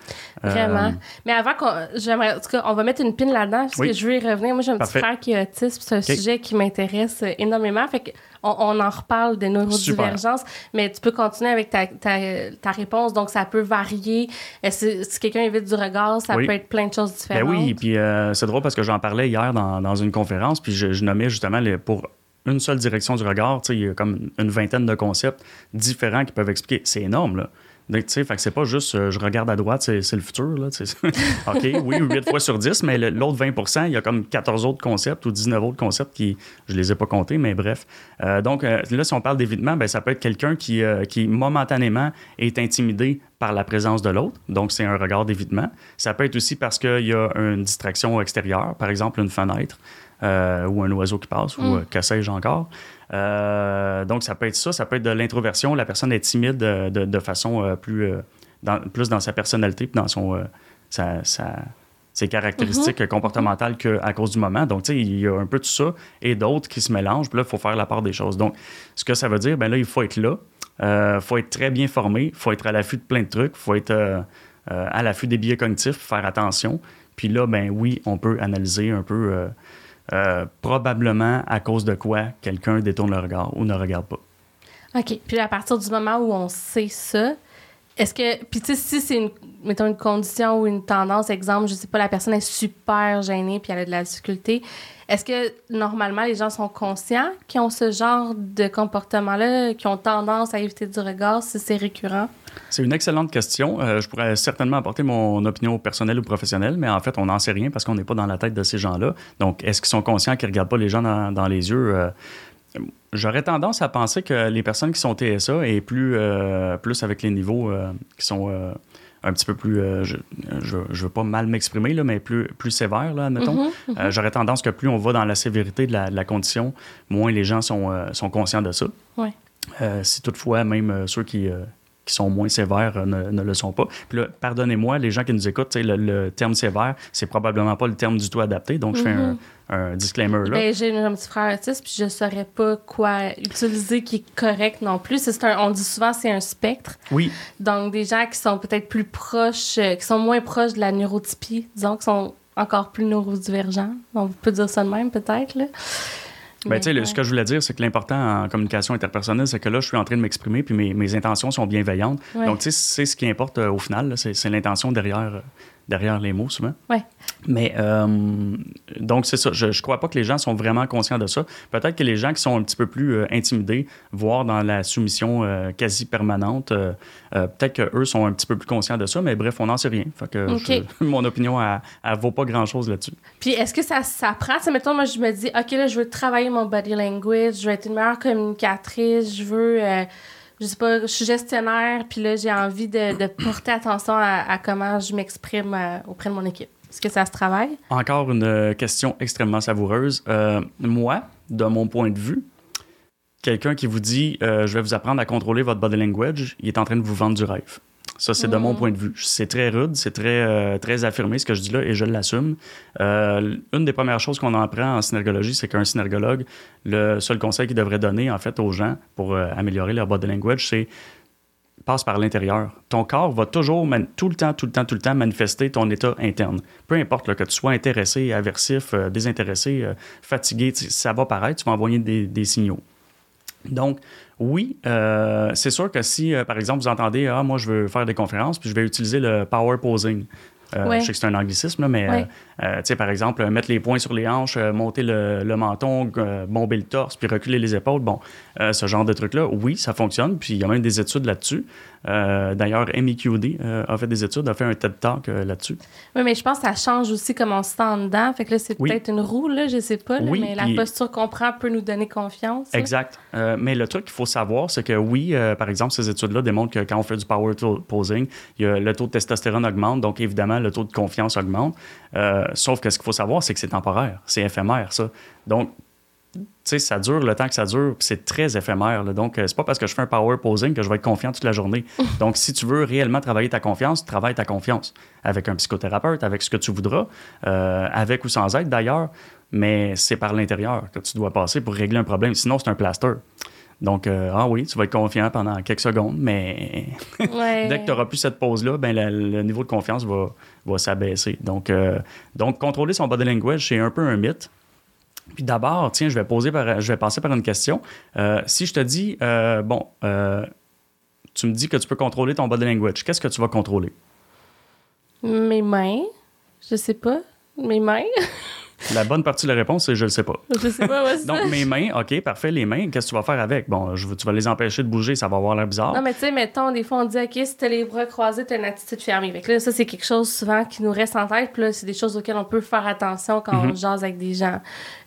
Speaker 1: Euh,
Speaker 2: Vraiment. Mais avant qu'on. J'aimerais. En tout cas, on va mettre une pin là-dedans, parce
Speaker 1: Oui.
Speaker 2: que je veux y revenir. Moi, j'ai un
Speaker 1: Parfait.
Speaker 2: petit frère qui est autiste, c'est un sujet qui m'intéresse euh, énormément. Fait qu'on on en reparle des neurodivergences, mais tu peux continuer avec ta, ta, ta réponse. Donc, ça peut varier. Euh, Si, si quelqu'un évite du regard, ça
Speaker 1: Oui.
Speaker 2: peut être plein de choses
Speaker 1: Ben
Speaker 2: différentes.
Speaker 1: oui, puis euh, c'est drôle parce que j'en parlais hier dans, dans une conférence, puis je, je nommais justement les- pour une seule direction du regard, il y a comme une vingtaine de concepts différents qui peuvent expliquer. C'est énorme, là. Donc, fait que c'est pas juste euh, je regarde à droite, c'est le futur, là. OK, oui, 8 fois sur 10, mais l'autre 20 il y a comme 14 autres concepts ou 19 autres concepts qui, je les ai pas comptés, mais bref. Euh, donc, euh, là, si on parle d'évitement, ben, ça peut être quelqu'un qui, qui momentanément est intimidé par la présence de l'autre. Donc, c'est un regard d'évitement. Ça peut être aussi parce qu'il y a une distraction extérieure, par exemple une fenêtre euh, ou un oiseau qui passe ou
Speaker 2: Mm.
Speaker 1: euh, que sais-je encore. Euh, donc, ça peut être ça. Ça peut être de l'introversion. La personne est timide euh, de, de façon plus, dans, plus dans sa personnalité puis dans son, sa, sa- ses caractéristiques comportementales qu'à cause du moment. Donc, tu sais, il y a un peu de ça et d'autres qui se mélangent. Puis là, il faut faire la part des choses. Donc, ce que ça veut dire, ben là, il faut être là. Il faut être très bien formé. Il faut être à l'affût de plein de trucs. Il faut être à l'affût des biais cognitifs, faire attention. Puis là, ben oui, on peut analyser un peu euh, euh, probablement à cause de quoi quelqu'un détourne le regard ou ne regarde pas.
Speaker 2: OK. Puis à partir du moment où on sait ça, est-ce que. Puis tu sais, si c'est une. Mettons une condition ou une tendance, exemple, je sais pas, la personne est super gênée puis elle a de la difficulté, est-ce que normalement les gens sont conscients qu'ils ont ce genre de comportement-là, qui ont tendance à éviter du regard si c'est récurrent?
Speaker 1: C'est une excellente question. Euh, je pourrais certainement apporter mon opinion personnelle ou professionnelle, mais en fait, on n'en sait rien parce qu'on n'est pas dans la tête de ces gens-là. Donc, est-ce qu'ils sont conscients qu'ils ne regardent pas les gens dans, dans les yeux? Euh, J'aurais tendance à penser que les personnes qui sont TSA et plus, euh, plus avec les niveaux qui sont un petit peu plus, je ne veux pas mal m'exprimer, mais plus, plus sévères, là, admettons.
Speaker 2: Mhm, mhm.
Speaker 1: J'aurais tendance que plus on va dans la sévérité de la, de la condition, moins les gens sont, sont conscients de ça.
Speaker 2: Ouais.
Speaker 1: si toutefois, même ceux qui, qui sont moins sévères euh, ne, ne le sont pas. Puis là, pardonnez-moi, les gens qui nous écoutent, le, le terme sévère, c'est probablement pas le terme du tout adapté. Donc, je fais un,
Speaker 2: Mhm.
Speaker 1: un disclaimer là.
Speaker 2: Ben, j'ai un petit frère autiste, puis je saurais pas quoi utiliser qui est correct non plus. C'est un, on dit souvent c'est un spectre.
Speaker 1: Oui,
Speaker 2: Donc, des gens qui sont peut-être plus proches, euh, qui sont moins proches de la neurotypie, disons, qui sont encore plus neurodivergents. On peut dire ça de même, peut-être, là.
Speaker 1: Ben,
Speaker 2: ouais.
Speaker 1: ce que je voulais dire, c'est que l'important en communication interpersonnelle, c'est que là, je suis en train de m'exprimer, puis mes, mes intentions sont bienveillantes.
Speaker 2: Ouais.
Speaker 1: Donc, tu sais, c'est ce qui importe euh, au final, c'est l'intention derrière, euh, derrière les mots, souvent.
Speaker 2: Ouais.
Speaker 1: Mais, euh, donc, c'est ça. Je ne crois pas que les gens sont vraiment conscients de ça. Peut-être que les gens qui sont un petit peu plus euh, intimidés, voire dans la soumission euh, quasi permanente, peut-être qu'eux sont un petit peu plus conscients de ça, mais bref, on n'en sait rien. Fait que je- mon opinion, elle, elle vaut pas grand-chose là-dessus.
Speaker 2: Puis est-ce que ça s'apprend? Sais, mettons, moi, je me dis, OK, là, je veux travailler mon body language, je veux être une meilleure communicatrice, je veux, je sais pas, je suis gestionnaire, puis là, j'ai envie de, porter attention à, comment je m'exprime euh, auprès de mon équipe. Est-ce que ça se travaille?
Speaker 1: Encore une euh, question extrêmement savoureuse. Euh, moi, de mon point de vue, quelqu'un qui vous dit je vais vous apprendre à contrôler votre body language, il est en train de vous vendre du rêve. Ça, c'est de mon point de vue. C'est très rude, c'est très, euh, très affirmé ce que je dis là et je l'assume. Euh, une des premières choses qu'on apprend en synergologie, c'est qu'un synergologue, le seul conseil qu'il devrait donner en fait aux gens pour euh, améliorer leur body language, c'est passe par l'intérieur. Ton corps va toujours, tout le temps, tout le temps, tout le temps manifester ton état interne. Peu importe là, que tu sois intéressé, aversif, désintéressé, fatigué, ça va paraître, tu vas envoyer des, des signaux. Donc, oui, euh, c'est sûr que si, euh, par exemple, vous entendez, ah, moi, je veux faire des conférences, puis je vais utiliser le power posing. Euh,
Speaker 2: Ouais.
Speaker 1: Je sais que c'est un anglicisme, là, mais
Speaker 2: Ouais.
Speaker 1: Euh, tu sais, par exemple, euh, mettre les poings sur les hanches, euh, monter le, le menton, bomber le torse, puis reculer les épaules, bon, ce genre de truc-là, oui, ça fonctionne, puis il y a même des études là-dessus. D'ailleurs, MEQD a fait des études, a fait un TED Talk là-dessus.
Speaker 2: Oui, mais je pense que ça change aussi comment on se sent en dedans. Fait que là, c'est
Speaker 1: Oui.
Speaker 2: peut-être une roue, là, je sais pas, là,
Speaker 1: Oui,
Speaker 2: mais la
Speaker 1: puis-
Speaker 2: posture qu'on prend peut nous donner confiance.
Speaker 1: Exact. Euh, mais le truc qu'il faut savoir, c'est que oui, euh, par exemple, ces études-là démontrent que quand on fait du power posing, il y a- le taux de testostérone augmente, donc évidemment, le taux de confiance augmente. Euh, sauf que ce qu'il faut savoir, c'est que c'est temporaire, c'est éphémère, ça. Donc, tu sais, ça dure le temps que ça dure, puis c'est très éphémère. là. Donc, euh, c'est pas parce que je fais un power posing que je vais être confiant toute la journée. Donc, si tu veux réellement travailler ta confiance, travaille ta confiance avec un psychothérapeute, avec ce que tu voudras, euh, avec ou sans aide d'ailleurs, mais c'est par l'intérieur que tu dois passer pour régler un problème. Sinon, c'est un plaster. Donc, euh, ah oui, tu vas être confiant pendant quelques secondes, mais
Speaker 2: Ouais.
Speaker 1: dès que tu n'auras plus cette pause-là, ben, la- le niveau de confiance va, va s'abaisser. Donc, euh, donc, contrôler son body language, c'est un peu un mythe. Puis d'abord, tiens, je vais, poser par, je vais passer par une question. Euh, si je te dis, bon, tu me dis que tu peux contrôler ton body language, qu'est-ce que tu vas contrôler?
Speaker 2: Mes mains, je sais pas. Mes mains,
Speaker 1: La bonne partie de la réponse, c'est je le sais pas.
Speaker 2: je sais pas. Ouais, c'est ça.
Speaker 1: Donc, mes mains, OK, parfait, les mains, qu'est-ce que tu vas faire avec? Bon, je, tu vas les empêcher de bouger, ça va avoir l'air bizarre.
Speaker 2: Non, mais tu sais, mettons, des fois, on dit, OK, si t'as les bras croisés, t'as une attitude fermée. Fait que là, ça, c'est quelque chose souvent qui nous reste en tête. Puis là, c'est des choses auxquelles on peut faire attention quand
Speaker 1: Mm-hmm.
Speaker 2: on jase avec des gens.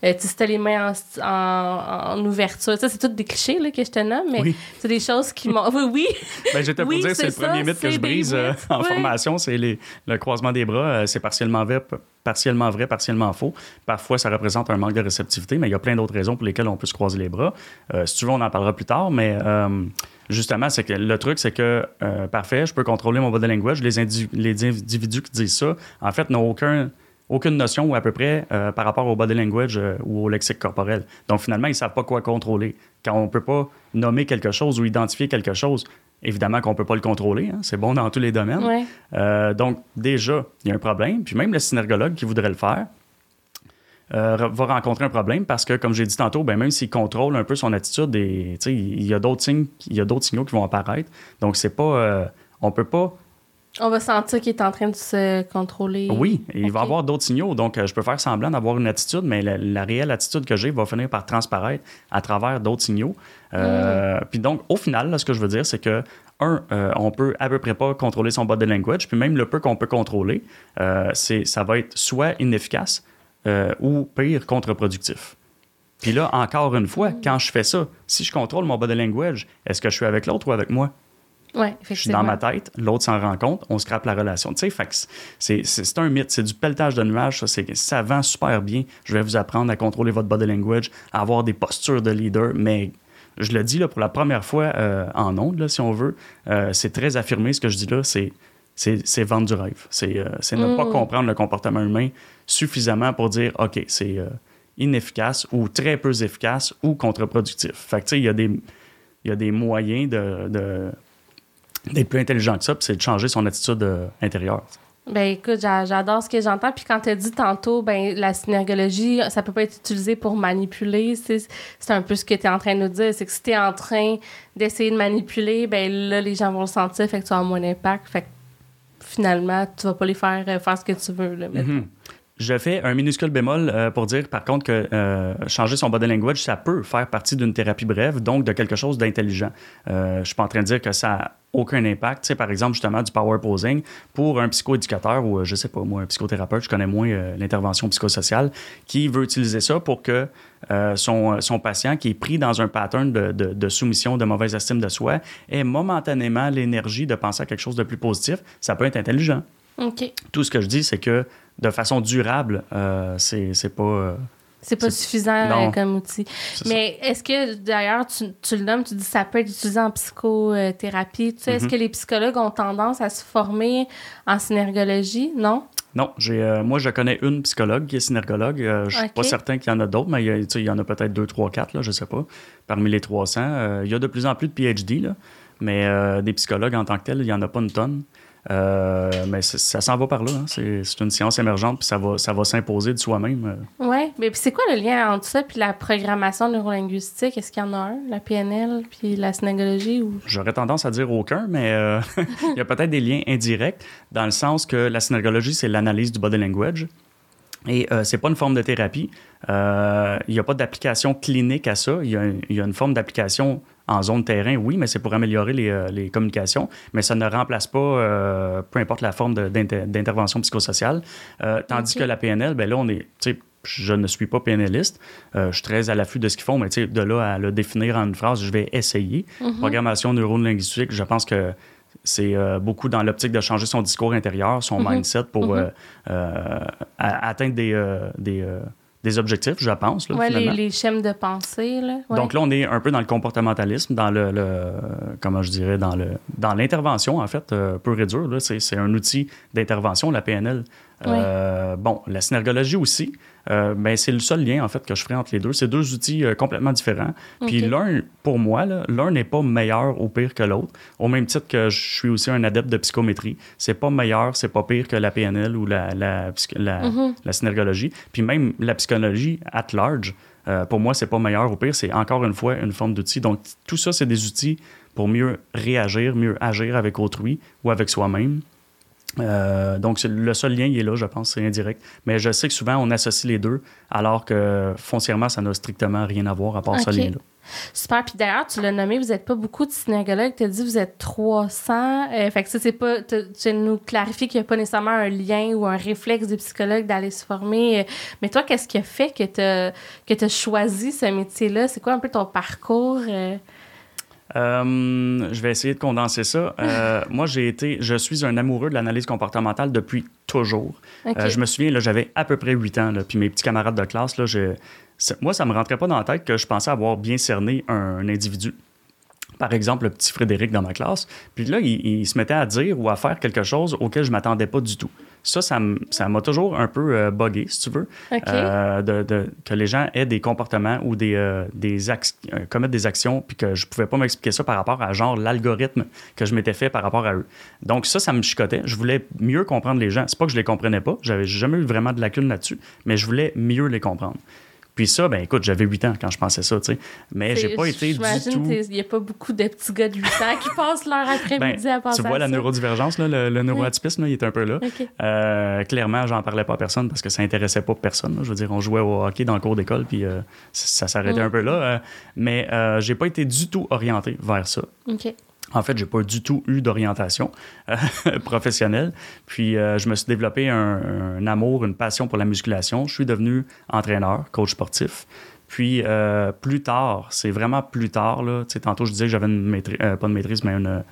Speaker 2: Euh, tu sais, si t'as les mains en, en, en ouverture, ça, c'est tous des clichés là, que je te nomme, mais
Speaker 1: Oui.
Speaker 2: c'est des choses qui m'ont. Oui, oui.
Speaker 1: Ben, j'étais pour
Speaker 2: Oui,
Speaker 1: dire, c'est
Speaker 2: c'est
Speaker 1: le premier
Speaker 2: ça,
Speaker 1: mythe que je brise euh, en
Speaker 2: oui.
Speaker 1: formation, c'est les- le croisement des bras. euh, c'est partiellement vrai, partiellement vrai, partiellement faux. Parfois, ça représente un manque de réceptivité, mais il y a plein d'autres raisons pour lesquelles on peut se croiser les bras. Euh, si tu veux, on en parlera plus tard, mais euh, justement, c'est que le truc, c'est que, euh, parfait, je peux contrôler mon body language. Les, les individus qui disent ça, en fait, n'ont aucun aucune notion ou à peu près euh, par rapport au body language euh, ou au lexique corporel. Donc finalement, ils ne savent pas quoi contrôler. Quand on ne peut pas nommer quelque chose ou identifier quelque chose, évidemment qu'on ne peut pas le contrôler. hein. C'est bon dans tous les domaines.
Speaker 2: Ouais.
Speaker 1: Euh, donc déjà, il y a un problème. Puis même le synergologue qui voudrait le faire re- va rencontrer un problème parce que, comme j'ai dit tantôt, ben, même s'il contrôle un peu son attitude, et, il y a d'autres signes, il y a d'autres signaux qui vont apparaître. Donc c'est pas, on peut pas
Speaker 2: On va sentir qu'il est en train de se contrôler.
Speaker 1: Oui, il va avoir d'autres signaux. Donc, euh, je peux faire semblant d'avoir une attitude, mais la, la réelle attitude que j'ai va finir par transparaître à travers d'autres signaux. Euh, Puis donc, au final, là, ce que je veux dire, c'est que, un, euh, on peut à peu près pas contrôler son body language, puis même le peu qu'on peut contrôler, euh, c'est, ça va être soit inefficace ou pire, contre-productif. Puis là, encore une fois, quand je fais ça, si je contrôle mon body language, est-ce que je suis avec l'autre ou avec moi?
Speaker 2: Oui,
Speaker 1: Je suis
Speaker 2: effectivement.
Speaker 1: dans ma tête, l'autre s'en rend compte, on scrape la relation. Tu sais, c'est, un mythe, c'est du pelletage de nuages, ça, ça vend super bien. Je vais vous apprendre à contrôler votre body language, à avoir des postures de leader, mais je le dis là, pour la première fois euh, en ondes, là, si on veut, euh, c'est très affirmé ce que je dis là, c'est, vendre du rêve. C'est, euh, ne pas
Speaker 2: Mm.
Speaker 1: comprendre le comportement humain suffisamment pour dire, OK, c'est inefficace ou très peu efficace ou contre-productif. Fait que tu sais, il y a des... Il y a des moyens de- de, d'être plus intelligent que ça, puis c'est de changer son attitude euh, intérieure.
Speaker 2: Ben écoute, j'a- j'adore ce que j'entends. Puis quand tu as dit tantôt, ben la synergologie, ça peut pas être utilisé pour manipuler. C'est un peu ce que tu es en train de nous dire. C'est que si tu es en train d'essayer de manipuler, ben là, les gens vont le sentir, fait que tu as moins d'impact. Fait que finalement, tu vas pas les faire euh, faire ce que tu veux. Là.
Speaker 1: Je fais un minuscule bémol euh, pour dire, par contre, que euh, changer son body language, ça peut faire partie d'une thérapie brève, donc de quelque chose d'intelligent. Euh, je suis pas en train de dire que ça a aucun impact. Tu sais, par exemple, justement, du power posing pour un psychoéducateur ou, je sais pas, moi, un psychothérapeute, je connais moins l'intervention psychosociale, qui veut utiliser ça pour que son, son patient qui est pris dans un pattern de, de- de soumission, de mauvaise estime de soi, ait momentanément l'énergie de penser à quelque chose de plus positif. Ça peut être intelligent.
Speaker 2: OK.
Speaker 1: Tout ce que je dis, c'est que de façon durable, euh, c'est c'est pas. euh,
Speaker 2: C'est pas suffisant
Speaker 1: Non.
Speaker 2: euh, comme outil. Mais est-ce que, d'ailleurs, tu, tu le nommes, tu dis ça peut être utilisé en psychothérapie. Tu sais. Est-ce que les psychologues ont tendance à se former en synergologie? Non?
Speaker 1: Non, j'ai, euh, moi, je connais une psychologue qui est synergologue. Euh, je suis
Speaker 2: Ok.
Speaker 1: pas certain qu'il y en a d'autres, mais il y, a- tu sais, il y en a peut-être deux, trois, quatre, là, je sais pas. Parmi les 300, euh, il y a de plus en plus de PhD, là, mais euh, des psychologues en tant que tels, il y en a pas une tonne. Euh, mais ça s'en va par là. hein. C'est, une science émergente, puis ça va, ça va s'imposer de soi-même. euh.
Speaker 2: Oui. Mais c'est quoi le lien entre ça puis la programmation neurolinguistique? Est-ce qu'il y en a un, la PNL puis la synergologie? Ou...
Speaker 1: J'aurais tendance à dire aucun, mais euh, il y a peut-être des liens indirects dans le sens que la synergologie, c'est l'analyse du body language. Et euh, c'est pas une forme de thérapie. Euh, Il n'y a pas d'application clinique à ça. Il y, a, il y a une forme d'application en zone terrain, oui, mais c'est pour améliorer les, euh, les communications. Mais ça ne remplace pas, euh, peu importe la forme d'intervention psychosociale. Euh, tandis que la PNL, ben là, on est, je ne suis pas PNListe. Euh, je suis très à l'affût de ce qu'ils font, mais de là à le définir en une phrase, je vais essayer. Programmation neurolinguistique, je pense que c'est euh, beaucoup dans l'optique de changer son discours intérieur, son mindset pour euh, euh, a- atteindre des, euh, des, euh, des objectifs, je pense.
Speaker 2: Ouais, les, les schèmes de pensée. Là. Ouais.
Speaker 1: Donc là, on est un peu dans le comportementalisme, dans le, le- comment je dirais, dans le dans l'intervention, en fait, euh, dur. là. C'est, un outil d'intervention, la PNL. Euh, Bon, la synergologie aussi, euh, ben, c'est le seul lien, en fait, que je ferai entre les deux. C'est deux outils euh, complètement différents. Puis l'un, pour moi, l'un n'est pas meilleur ou pire que l'autre. Au même titre que je suis aussi un adepte de psychométrie. C'est pas meilleur, c'est pas pire que la PNL ou la, la, psy- la,
Speaker 2: Mhm.
Speaker 1: la synergologie. Puis même la psychologie at large, euh, pour moi, c'est pas meilleur ou pire, c'est encore une fois une forme d'outil. Donc, tout ça, c'est des outils pour mieux réagir, mieux agir avec autrui ou avec soi-même. Euh, donc, le seul lien, il est là, je pense, c'est indirect. Mais je sais que souvent, on associe les deux, alors que foncièrement, ça n'a strictement rien à voir à part ce lien-là.
Speaker 2: Super. Puis d'ailleurs, tu l'as nommé, vous n'êtes pas beaucoup de synergologues. Tu as dit vous êtes 300. Euh, fait que ça, c'est pas. Tu nous clarifies qu'il n'y a pas nécessairement un lien ou un réflexe du psychologue d'aller se former. Euh, Mais toi, qu'est-ce qui a fait que tu as choisi ce métier-là? C'est quoi un peu ton parcours? euh?
Speaker 1: Euh, je vais essayer de condenser ça. Euh, moi, j'ai été, je suis un amoureux de l'analyse comportementale depuis toujours. Euh, je me souviens, là, j'avais à peu près 8 ans, là, puis mes petits camarades de classe, là, je- moi, ça me rentrait pas dans la tête que je pensais avoir bien cerné un, un individu. Par exemple, le petit Frédéric dans ma classe. Puis là, il, il se mettait à dire ou à faire quelque chose auquel je m'attendais pas du tout. Ça, ça m'a toujours un peu euh, buggé, si tu veux, euh, de, de- que les gens aient des comportements ou des, euh, des euh, commettent des actions, puis que je pouvais pas m'expliquer ça par rapport à genre l'algorithme que je m'étais fait par rapport à eux. Donc ça, ça me chicotait. Je voulais mieux comprendre les gens. C'est pas que je les comprenais pas, j'avais jamais eu vraiment de lacune là-dessus, mais je voulais mieux les comprendre. Puis ça, ben écoute, j'avais 8 ans quand je pensais ça, tu sais. Mais j'ai pas été du tout.
Speaker 2: qu'il n'y a pas beaucoup de petits gars de 8 ans qui passent leur après-midi
Speaker 1: Ben,
Speaker 2: à penser
Speaker 1: tu vois
Speaker 2: à
Speaker 1: la
Speaker 2: ça.
Speaker 1: neurodivergence, là, le, le neuroatypisme, là, il est un peu là.
Speaker 2: OK.
Speaker 1: Euh, clairement, j'en parlais pas à personne parce que ça intéressait pas personne. là. Je veux dire, on jouait au hockey dans le cours d'école, puis euh, ça, ça s'arrêtait
Speaker 2: Mm.
Speaker 1: un peu là. euh, mais euh, j'ai pas été du tout orienté vers ça.
Speaker 2: OK.
Speaker 1: En fait, j'ai pas du tout eu d'orientation euh, professionnelle. Puis, euh, je me suis développé un, amour, une passion pour la musculation. Je suis devenu entraîneur, coach sportif. Puis euh, plus tard, c'est vraiment plus tard, là, tantôt je disais que j'avais une maîtrise, pas de maîtrise, mais une,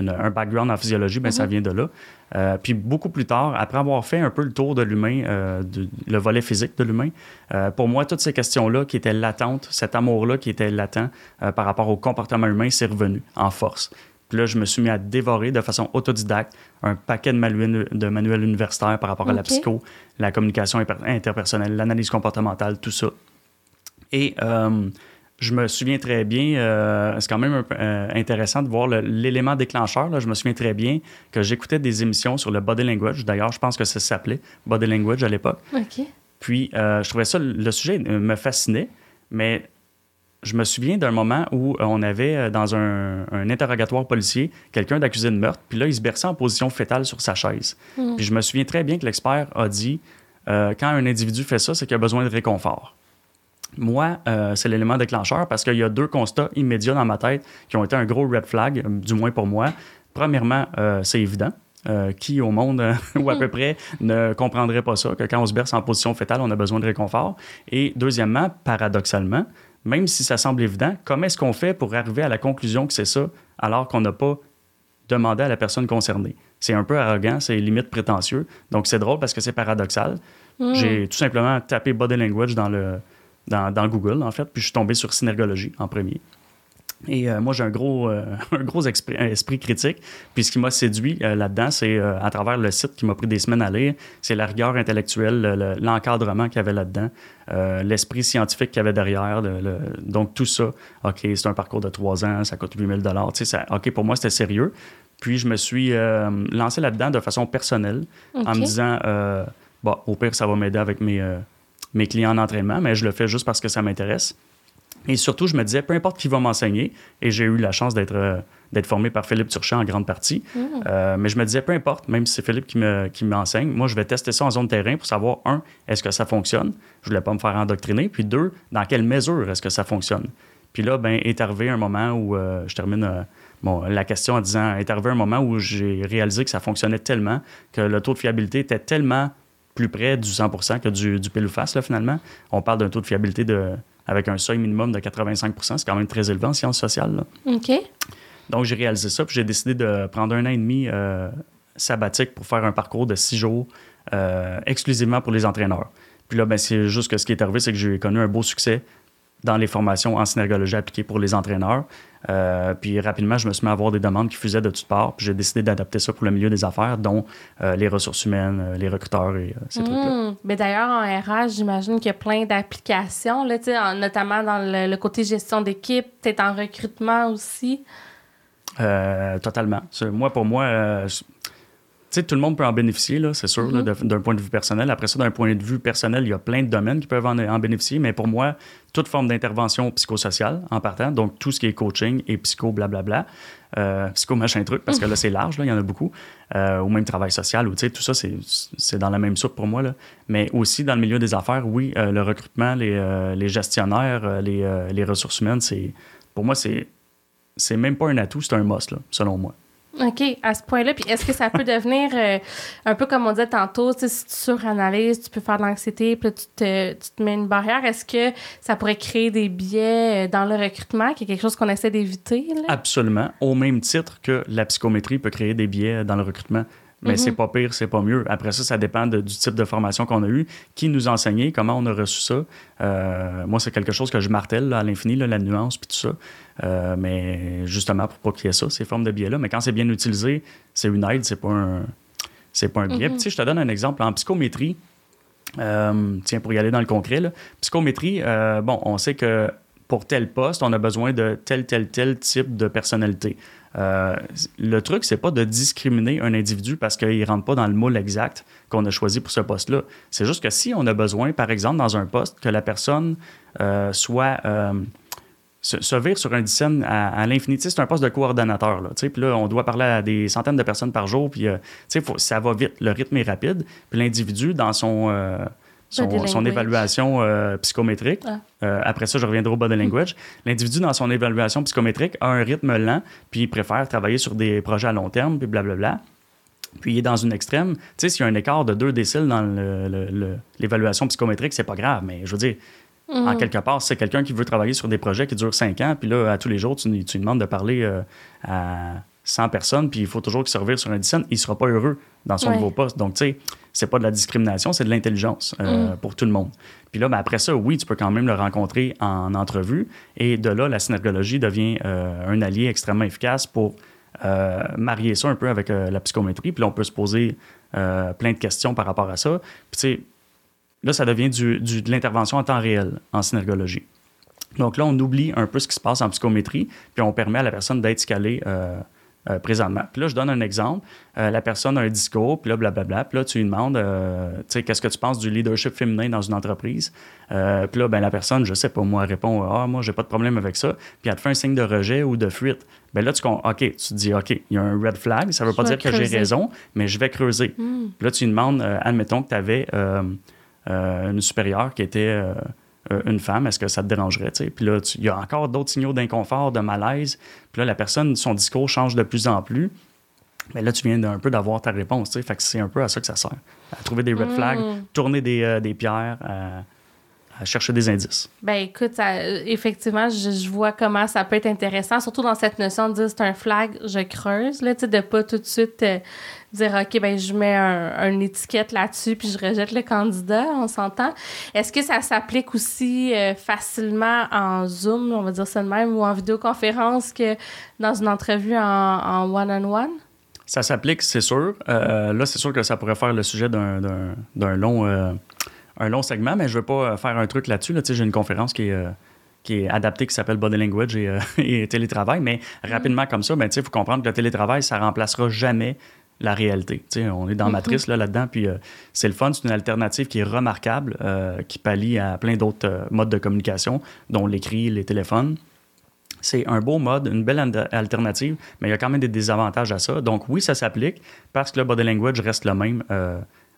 Speaker 1: une- un background en physiologie, ben, ça vient de là. Euh, puis beaucoup plus tard, après avoir fait un peu le tour de l'humain, euh, le volet physique de l'humain, euh, pour moi, toutes ces questions-là qui étaient latentes, cet amour-là qui était latent par rapport au comportement humain, c'est revenu en force. Puis là, je me suis mis à dévorer de façon autodidacte un paquet de manuels, de manuels universitaires par rapport à la psycho, la communication inter- interpersonnelle, l'analyse comportementale, tout ça. Et je me souviens très bien, euh, c'est quand même un euh, intéressant de voir l'élément déclencheur. là. Je me souviens très bien que j'écoutais des émissions sur le body language. D'ailleurs, je pense que ça s'appelait body language à l'époque.
Speaker 2: OK.
Speaker 1: Puis, euh, je trouvais ça, le sujet me fascinait, mais je me souviens d'un moment où on avait dans un, un interrogatoire policier quelqu'un d'accusé de meurtre, puis là, il se berçait en position fétale sur sa chaise.
Speaker 2: Mm.
Speaker 1: Puis je me souviens très bien que l'expert a dit quand un individu fait ça, c'est qu'il a besoin de réconfort. Moi, euh, c'est l'élément déclencheur parce qu'il y a deux constats immédiats dans ma tête qui ont été un gros red flag, euh, du moins pour moi. Premièrement, euh, c'est évident. Euh, qui au monde, ou à peu près, ne comprendrait pas ça, que quand on se berce en position fétale, on a besoin de réconfort. Et deuxièmement, paradoxalement, même si ça semble évident, comment est-ce qu'on fait pour arriver à la conclusion que c'est ça alors qu'on n'a pas demandé à la personne concernée? C'est un peu arrogant, c'est limite prétentieux. Donc c'est drôle parce que c'est paradoxal.
Speaker 2: Mm.
Speaker 1: J'ai tout simplement tapé body language dans, le, dans, dans Google, en fait, puis je suis tombé sur synergologie en premier. Et euh, moi, j'ai un gros, euh, un gros esprit, un esprit critique. Puis ce qui m'a séduit euh, là-dedans, c'est à travers le site qui m'a pris des semaines à lire, c'est la rigueur intellectuelle, le- le- l'encadrement qu'il y avait là-dedans, l'esprit scientifique qu'il y avait derrière. le- le- donc tout ça, OK, c'est un parcours de trois ans, ça coûte 8000 Tu sais, ça- OK, pour moi, c'était sérieux. Puis je me suis lancé là-dedans de façon personnelle en me disant, bon, au pire, ça va m'aider avec mes, mes clients en entraînement, mais je le fais juste parce que ça m'intéresse. Et surtout, je me disais, peu importe qui va m'enseigner, et j'ai eu la chance d'être euh, d'être formé par Philippe Turchat en grande partie,
Speaker 2: Mm.
Speaker 1: euh, mais je me disais, peu importe, même si c'est Philippe qui me- qui m'enseigne, moi, je vais tester ça en zone terrain pour savoir, un, est-ce que ça fonctionne? Je voulais pas me faire endoctriner. Puis deux, dans quelle mesure est-ce que ça fonctionne? Puis là, ben, est arrivé un moment où, euh, je termine bon, la question en disant, est arrivé un moment où j'ai réalisé que ça fonctionnait tellement, que le taux de fiabilité était tellement plus près du 100% que du, du pile ou face, là, finalement. On parle d'un taux de fiabilité de, avec un seuil minimum de 85% c'est quand même très élevé en sciences sociales. là.
Speaker 2: OK.
Speaker 1: Donc, j'ai réalisé ça, puis j'ai décidé de prendre un an et demi euh, sabbatique pour faire un parcours de six jours euh, exclusivement pour les entraîneurs. Puis là, ben, c'est juste que ce qui est arrivé, c'est que j'ai connu un beau succès dans les formations en synergologie appliquée pour les entraîneurs. Euh, puis rapidement, je me suis mis à avoir des demandes qui fusaient de toutes parts, puis j'ai décidé d'adapter ça pour le milieu des affaires, dont euh, les ressources humaines, euh, les recruteurs et ces trucs-là.
Speaker 2: Mm. Mais d'ailleurs, en RH, j'imagine qu'il y a plein d'applications, là, en- notamment dans le, le côté gestion d'équipe, peut-être en recrutement aussi.
Speaker 1: Euh, totalement. Moi, pour moi, euh, sais, tout le monde peut en bénéficier, là, c'est sûr,
Speaker 2: Mhm.
Speaker 1: de- d'un point de vue personnel. Après ça, d'un point de vue personnel, il y a plein de domaines qui peuvent en, en bénéficier, mais pour moi, toute forme d'intervention psychosociale en partant, donc tout ce qui est coaching et psycho, blablabla, euh, psycho machin truc, parce que là, c'est large, là, il y en a beaucoup, euh, ou même travail social, ou tu sais, tout ça, c'est dans la même soupe pour moi, là. Mais aussi dans le milieu des affaires, oui, euh, le recrutement, les, euh, les gestionnaires, les, les ressources humaines, c'est pour moi, c'est c'est même pas un atout, c'est un must, là, selon moi.
Speaker 2: OK, à ce point-là. Puis est-ce que ça peut devenir euh, un peu comme on disait tantôt, si tu suranalyses, tu peux faire de l'anxiété, puis là, tu te, tu te mets une barrière. Est-ce que ça pourrait créer des biais euh, dans le recrutement, qui est quelque chose qu'on essaie d'éviter?
Speaker 1: Absolument. Au même titre que la psychométrie peut créer des biais dans le recrutement. Mais
Speaker 2: Mhm.
Speaker 1: c'est pas pire, c'est pas mieux. Après ça, ça dépend de- du type de formation qu'on a eu, qui nous a enseigné, comment on a reçu ça. Euh, moi, c'est quelque chose que je martèle là, à l'infini, la nuance puis tout ça. Euh, mais justement, pour pas qu'il y ait ça, ces formes de biais-là. Mais quand c'est bien utilisé, c'est une aide, c'est pas un, c'est pas un biais. Tu sais, je te donne un exemple. En psychométrie, euh, tiens, pour y aller dans le concret, là, psychométrie, bon, on sait que pour tel poste, on a besoin de tel, tel, tel type de personnalité. Euh, le truc, c'est pas de discriminer un individu parce qu'il ne rentre pas dans le moule exact qu'on a choisi pour ce poste-là. C'est juste que si on a besoin, par exemple, dans un poste, que la personne euh, soit. euh, se, vire sur un dizaine à, à C'est un poste de coordonnateur. Là, puis là, on doit parler à des centaines de personnes par jour. Puis, ça va vite. Le rythme est rapide. Puis l'individu, dans son, son, évaluation euh, psychométrique,
Speaker 2: Ah.
Speaker 1: euh, après ça, je reviendrai au body language, l'individu, dans son évaluation psychométrique, a un rythme lent, puis il préfère travailler sur des projets à long terme, puis blablabla. Puis il est dans une extrême. Tu sais, s'il y a un écart de 2 déciles dans l'évaluation psychométrique, c'est pas grave, mais je veux dire, En
Speaker 2: Mhm.
Speaker 1: quelque part, c'est quelqu'un qui veut travailler sur des projets qui durent cinq ans, puis là, à tous les jours, tu, tu lui demandes de parler euh, à 100 personnes, puis il faut toujours qu'il se sur un 10 cents, il sera pas heureux dans son
Speaker 2: Ouais.
Speaker 1: nouveau poste. Donc, tu sais, c'est pas de la discrimination, c'est de l'intelligence euh,
Speaker 2: Mhm.
Speaker 1: pour tout le monde. Puis là, ben, après ça, oui, tu peux quand même le rencontrer en entrevue, et de là, la synergologie devient euh, un allié extrêmement efficace pour euh, marier ça un peu avec la psychométrie, puis là, on peut se poser plein de questions par rapport à ça. Puis, tu sais, là, ça devient du, du- de l'intervention en temps réel en synergologie. Donc là, on oublie un peu ce qui se passe en psychométrie, puis on permet à la personne d'être scalée euh, présentement. Puis là, je donne un exemple. Euh, la personne a un discours, puis là, blablabla. Puis là, tu lui demandes, euh, tu sais, qu'est-ce que tu penses du leadership féminin dans une entreprise? Puis là, ben, la personne, je sais pas, moi, répond, ah, moi, j'ai pas de problème avec ça. Puis elle te fait un signe de rejet ou de fuite. Ben là, tu, OK, tu te dis, OK, il y a un red flag. Ça veut
Speaker 2: Je
Speaker 1: pas dire que j'ai raison, mais je vais creuser.
Speaker 2: Hmm.
Speaker 1: Puis là, tu lui demandes, admettons que tu avais une supérieure qui était euh, euh, une femme, est-ce que ça te dérangerait? Puis là, il y a encore d'autres signaux d'inconfort, de malaise. Puis là, la personne, son discours change de plus en plus. Mais là, tu viens d'un peu d'avoir ta réponse. Fait que c'est un peu à ça que ça sert. À trouver des red
Speaker 2: Mm.
Speaker 1: flags, tourner des, euh, des pierres, à, à chercher des indices.
Speaker 2: Ben écoute, ça- euh, effectivement, je, je vois comment ça peut être intéressant, surtout dans cette notion de dire c'est un flag, je creuse, là, de pas tout de suite euh, dire OK, ben je mets un, une étiquette là-dessus puis je rejette le candidat, on s'entend. Est-ce que ça s'applique aussi euh, facilement en Zoom, on va dire ça de même, ou en vidéoconférence que dans une entrevue en en one-on-one?
Speaker 1: Ça s'applique, c'est sûr. Euh, là, c'est sûr que ça pourrait faire le sujet d'un- long, un long segment, mais je ne veux pas euh, faire un truc là-dessus. Là. Tu sais, J'ai une conférence qui est, euh, qui est adaptée, qui s'appelle Body Language et, euh, et télétravail, mais rapidement comme ça, ben, il faut comprendre que le télétravail, ça remplacera jamais la réalité. Tu sais, on est dans
Speaker 2: Mhm.
Speaker 1: Matrice là, là-dedans, puis euh, c'est le fun, c'est une alternative qui est remarquable, euh, qui pallie à plein d'autres modes de communication, dont l'écrit, les téléphones. C'est un beau mode, une belle al- alternative, mais il y a quand même des désavantages à ça. Donc oui, ça s'applique parce que le body language reste le même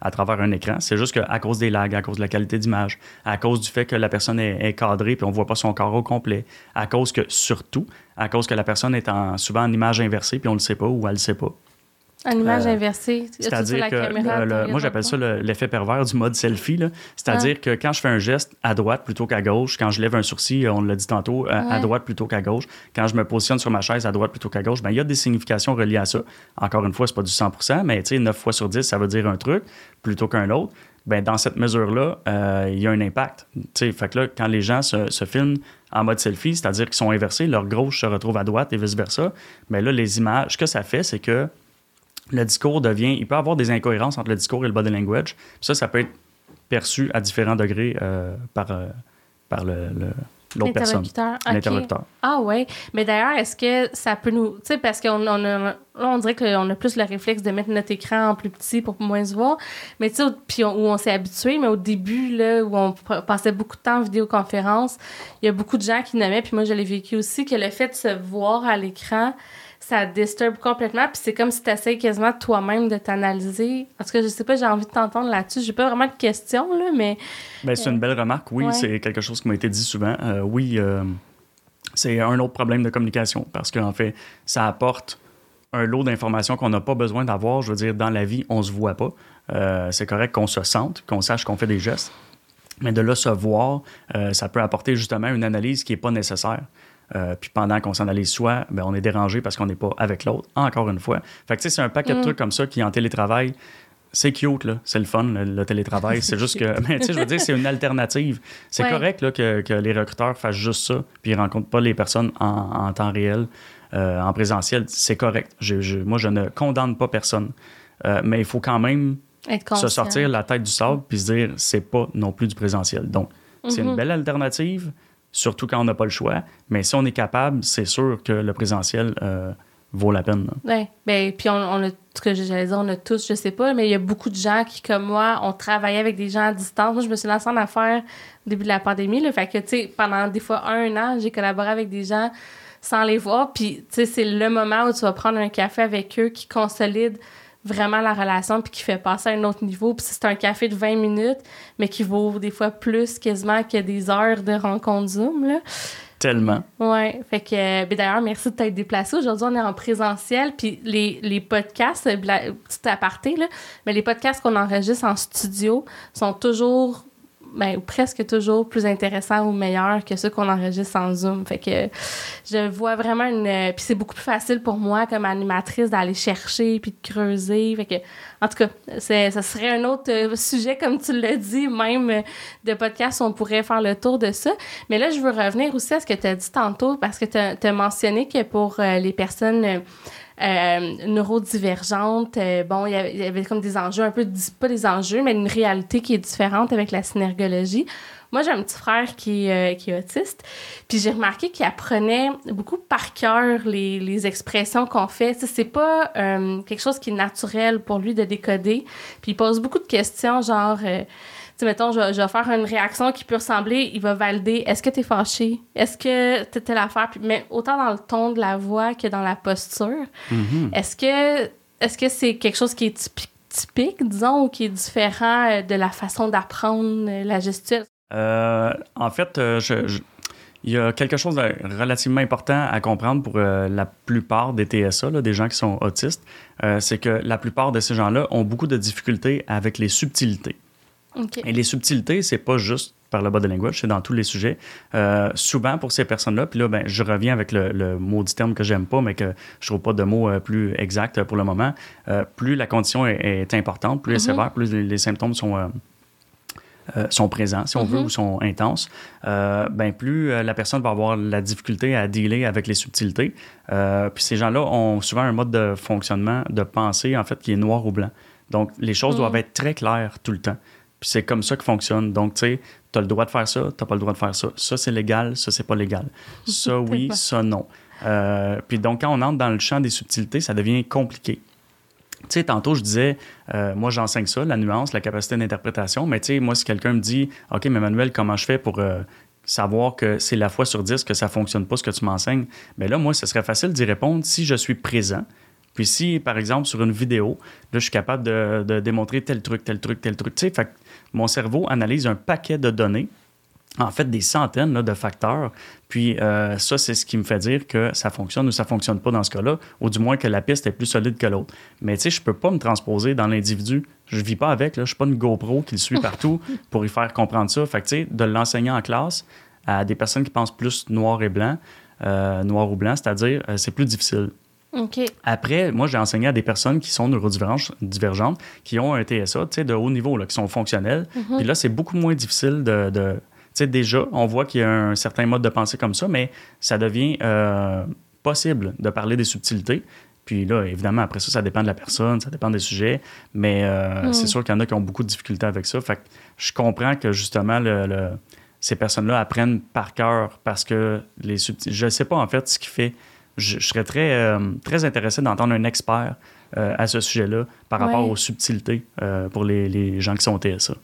Speaker 1: à travers un écran. C'est juste qu'à cause des lags, à cause de la qualité d'image, à cause du fait que la personne est, est cadrée puis on voit pas son corps au complet, à cause que, surtout, à cause que la personne est en, souvent en image inversée puis on le sait pas ou elle le sait pas.
Speaker 2: En image
Speaker 1: Euh,
Speaker 2: inversée.
Speaker 1: C'est-à-dire que
Speaker 2: caméra
Speaker 1: le-
Speaker 2: derrière
Speaker 1: moi, j'appelle
Speaker 2: le
Speaker 1: ça le- l'effet pervers du mode selfie. C'est-à-dire
Speaker 2: Ah.
Speaker 1: que quand je fais un geste à droite plutôt qu'à gauche, quand je lève un sourcil, on l'a dit tantôt, à, droite plutôt qu'à gauche, quand je me positionne sur ma chaise à droite plutôt qu'à gauche, ben, il y a des significations reliées à ça. Encore une fois, c'est pas du 100% mais tu sais, 9 fois sur 10, ça veut dire un truc plutôt qu'un autre. Ben, dans cette mesure-là, euh, il y a un impact. Tu sais, fait que là, quand les gens se, se filment en mode selfie, c'est-à-dire qu'ils sont inversés, leur gauche se retrouve à droite et vice-versa, mais là, les images, ce que ça fait, c'est que le discours devient. Il peut y avoir des incohérences entre le discours et le body language. Puis Ça, ça peut être perçu à différents degrés euh, par, euh, par le- le- l'autre personne,
Speaker 2: l'interlocuteur. Ah ouais, mais d'ailleurs, est-ce que ça peut nous... Tu sais, parce qu'on on a, on dirait qu'on a plus le réflexe de mettre notre écran en plus petit pour moins se voir, mais tu sais, puis on- où on s'est habitué, mais au début, là, où on passait beaucoup de temps en vidéoconférence, il y a beaucoup de gens qui nommaient, puis moi, je l'ai vécu aussi, que le fait de se voir à l'écran, ça disturbe complètement, puis c'est comme si tu essayes quasiment toi-même de t'analyser. En tout cas, je sais pas, j'ai envie de t'entendre là-dessus. J'ai pas vraiment de questions, là, mais...
Speaker 1: Ben, c'est une belle remarque. Oui,
Speaker 2: Ouais.
Speaker 1: c'est quelque chose qui m'a été dit souvent. Euh, oui, euh, c'est un autre problème de communication parce qu'en fait, ça apporte un lot d'informations qu'on n'a pas besoin d'avoir. Je veux dire, dans la vie, on se voit pas. Euh, c'est correct qu'on se sente, qu'on sache qu'on fait des gestes. Mais de là se voir, ça peut apporter justement une analyse qui n'est pas nécessaire. Euh, puis pendant qu'on s'analyse soi, ben, on est dérangé parce qu'on n'est pas avec l'autre, encore une fois. Fait que tu sais, c'est un paquet de
Speaker 2: Mm.
Speaker 1: trucs comme ça qui, en télétravail, c'est cute, là. C'est le fun, le, le télétravail. C'est juste que, mais tu sais, je veux dire, c'est une alternative. C'est
Speaker 2: Ouais.
Speaker 1: correct là, que, que les recruteurs fassent juste ça, puis ils rencontrent pas les personnes en, en temps réel, euh, en présentiel. C'est correct. Je- je- moi, je ne condamne pas personne. Euh, mais il faut quand même se sortir la tête du sable puis se dire c'est pas non plus du présentiel. Donc, c'est une belle alternative, surtout quand on n'a pas le choix. Mais si on est capable, c'est sûr que le présentiel euh, vaut la peine.
Speaker 2: Ouais. Ben, puis on, on a, ce que j'allais dire, on a tous, je sais pas, mais il y a beaucoup de gens qui, comme moi, ont travaillé avec des gens à distance. Moi, je me suis lancée en affaires au début de la pandémie, là. Fait que, tu sais, pendant des fois un an, j'ai collaboré avec des gens sans les voir. Puis, tu sais, c'est le moment où tu vas prendre un café avec eux qui consolide vraiment la relation puis qui fait passer à un autre niveau. Puis c'est un café de 20 minutes, mais qui vaut des fois plus quasiment que des heures de rencontre Zoom, là.
Speaker 1: Tellement.
Speaker 2: Ouais, fait que euh, ben d'ailleurs merci de t'être déplacé. Aujourd'hui, on est en présentiel puis les, les podcasts euh, petit aparté là, mais les podcasts qu'on enregistre en studio sont toujours ben, presque toujours plus intéressants ou meilleurs que ceux qu'on enregistre en Zoom. Fait que je vois vraiment une... Puis c'est beaucoup plus facile pour moi comme animatrice d'aller chercher puis de creuser. Fait que, en tout cas, ça serait un autre euh, sujet, comme tu l'as dit, même de podcast, on pourrait faire le tour de ça. Mais là, je veux revenir aussi à ce que tu as dit tantôt parce que tu as, mentionné que pour euh, les personnes euh, neurodivergentes. Euh, bon, il y, avait, comme des enjeux, un peu, pas des enjeux, mais une réalité qui est différente avec la synergologie. Moi, j'ai un petit frère qui, euh, qui est autiste, puis j'ai remarqué qu'il apprenait beaucoup par cœur les, les expressions qu'on fait. C'est pas quelque chose qui est naturel pour lui de décoder. Puis il pose beaucoup de questions, genre sais, mettons, je, vais faire une réaction qui peut ressembler, il va valider est-ce que tu es fâché? Est-ce que tu telle affaire Mais autant dans le ton de la voix que dans la posture.
Speaker 1: Mm-hmm.
Speaker 2: Est-ce que est-ce que c'est quelque chose qui est typique, disons, ou qui est différent euh, de la façon d'apprendre euh, la gestuelle?
Speaker 1: Euh, en fait, il y a quelque chose de relativement important à comprendre pour la plupart des TSA, des gens qui sont autistes. c'est que la plupart de ces gens-là ont beaucoup de difficultés avec les subtilités. Et les subtilités, c'est pas juste par le body language, c'est dans tous les sujets. Euh, souvent, pour ces personnes-là, puis là, ben, je reviens avec le, le maudit terme que j'aime pas, mais que je trouve pas de mot euh, plus exact pour le moment. Euh, plus la condition est, importante, plus elle est mm-hmm. sévère, plus les, symptômes sont, sont présents, si on veut, mm-hmm. ou sont intenses, ben, plus la personne va avoir la difficulté à dealer avec les subtilités. puis ces gens-là ont souvent un mode de fonctionnement, de pensée, en fait, qui est noir ou blanc. Donc, les choses mm. doivent être très claires tout le temps. Puis c'est comme ça que fonctionne. Donc, tu sais, tu as le droit de faire ça, tu n'as pas le droit de faire ça. Ça, c'est légal, ça, c'est pas légal. Ça, oui, ça, non. Euh, puis donc, quand on entre dans le champ des subtilités, ça devient compliqué. Tu sais, tantôt, je disais, euh, moi, j'enseigne ça, la nuance, la capacité d'interprétation, mais tu sais, moi, si quelqu'un me dit, OK, mais Manuel, comment je fais pour euh, savoir que c'est la fois sur dix que ça fonctionne pas ce que tu m'enseignes? Bien là, moi, ce serait facile d'y répondre si je suis présent, puis si, par exemple, sur une vidéo, là, je suis capable de, démontrer tel truc, tel truc, tel truc, tu sais, fait mon cerveau analyse un paquet de données, en fait des centaines de facteurs. Puis euh, ça, c'est ce qui me fait dire que ça fonctionne ou ça fonctionne pas dans ce cas-là, ou du moins que la piste est plus solide que l'autre. Mais tu sais, je peux pas me transposer dans l'individu. Je vis pas avec, là. je suis pas une GoPro qui le suit partout pour y faire comprendre ça. Fait que tu sais, de l'enseigner en classe à des personnes qui pensent plus noir et blanc, euh, noir ou blanc, c'est-à-dire euh, c'est plus difficile. Après, moi, j'ai enseigné à des personnes qui sont neurodivergentes, qui ont un TSA de haut niveau, là, qui sont fonctionnels. Mhm. Puis là, c'est beaucoup moins difficile de. de tu sais, déjà, on voit qu'il y a un certain mode de pensée comme ça, mais ça devient euh, possible de parler des subtilités. Puis là, évidemment, après ça, ça dépend de la personne, ça dépend des sujets, mais euh, mhm. c'est sûr qu'il y en a qui ont beaucoup de difficultés avec ça. Fait que je comprends que justement, le, ces personnes-là apprennent par cœur parce que les subtilités. Je ne sais pas en fait ce qui fait je, serais très, euh, très intéressé d'entendre un expert euh, à ce sujet-là par rapport aux subtilités euh, pour les, les, gens qui sont TSA.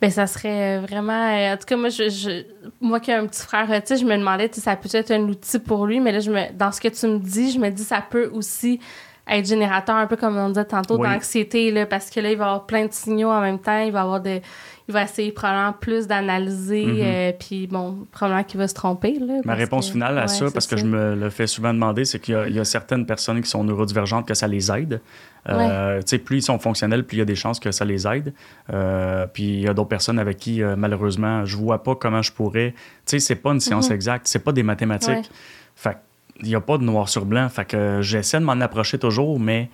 Speaker 2: Bien, ça serait vraiment. En tout cas, moi, je, moi qui ai un petit frère tu sais, je me demandais si ça peut être un outil pour lui, mais là, je me, dans ce que tu me dis, je me dis ça peut aussi être générateur, un peu comme on disait tantôt, d'anxiété, parce que là, il va avoir plein de signaux en même temps, il va avoir des il va essayer probablement plus d'analyser, mhm. euh, puis bon, probablement qu'il va se tromper. Là,
Speaker 1: Ma réponse finale à ça, parce que je me le fais souvent demander, c'est qu'il y, a certaines personnes qui sont neurodivergentes que ça les aide. Euh, plus ils sont fonctionnels, plus il y a des chances que ça les aide. Euh, puis il y a d'autres personnes avec qui, malheureusement, je vois pas comment je pourrais. Tu sais, c'est pas une science mhm. exacte, c'est pas des mathématiques. Fait il n'y a pas de noir sur blanc. Fait que j'essaie de m'en approcher toujours, mais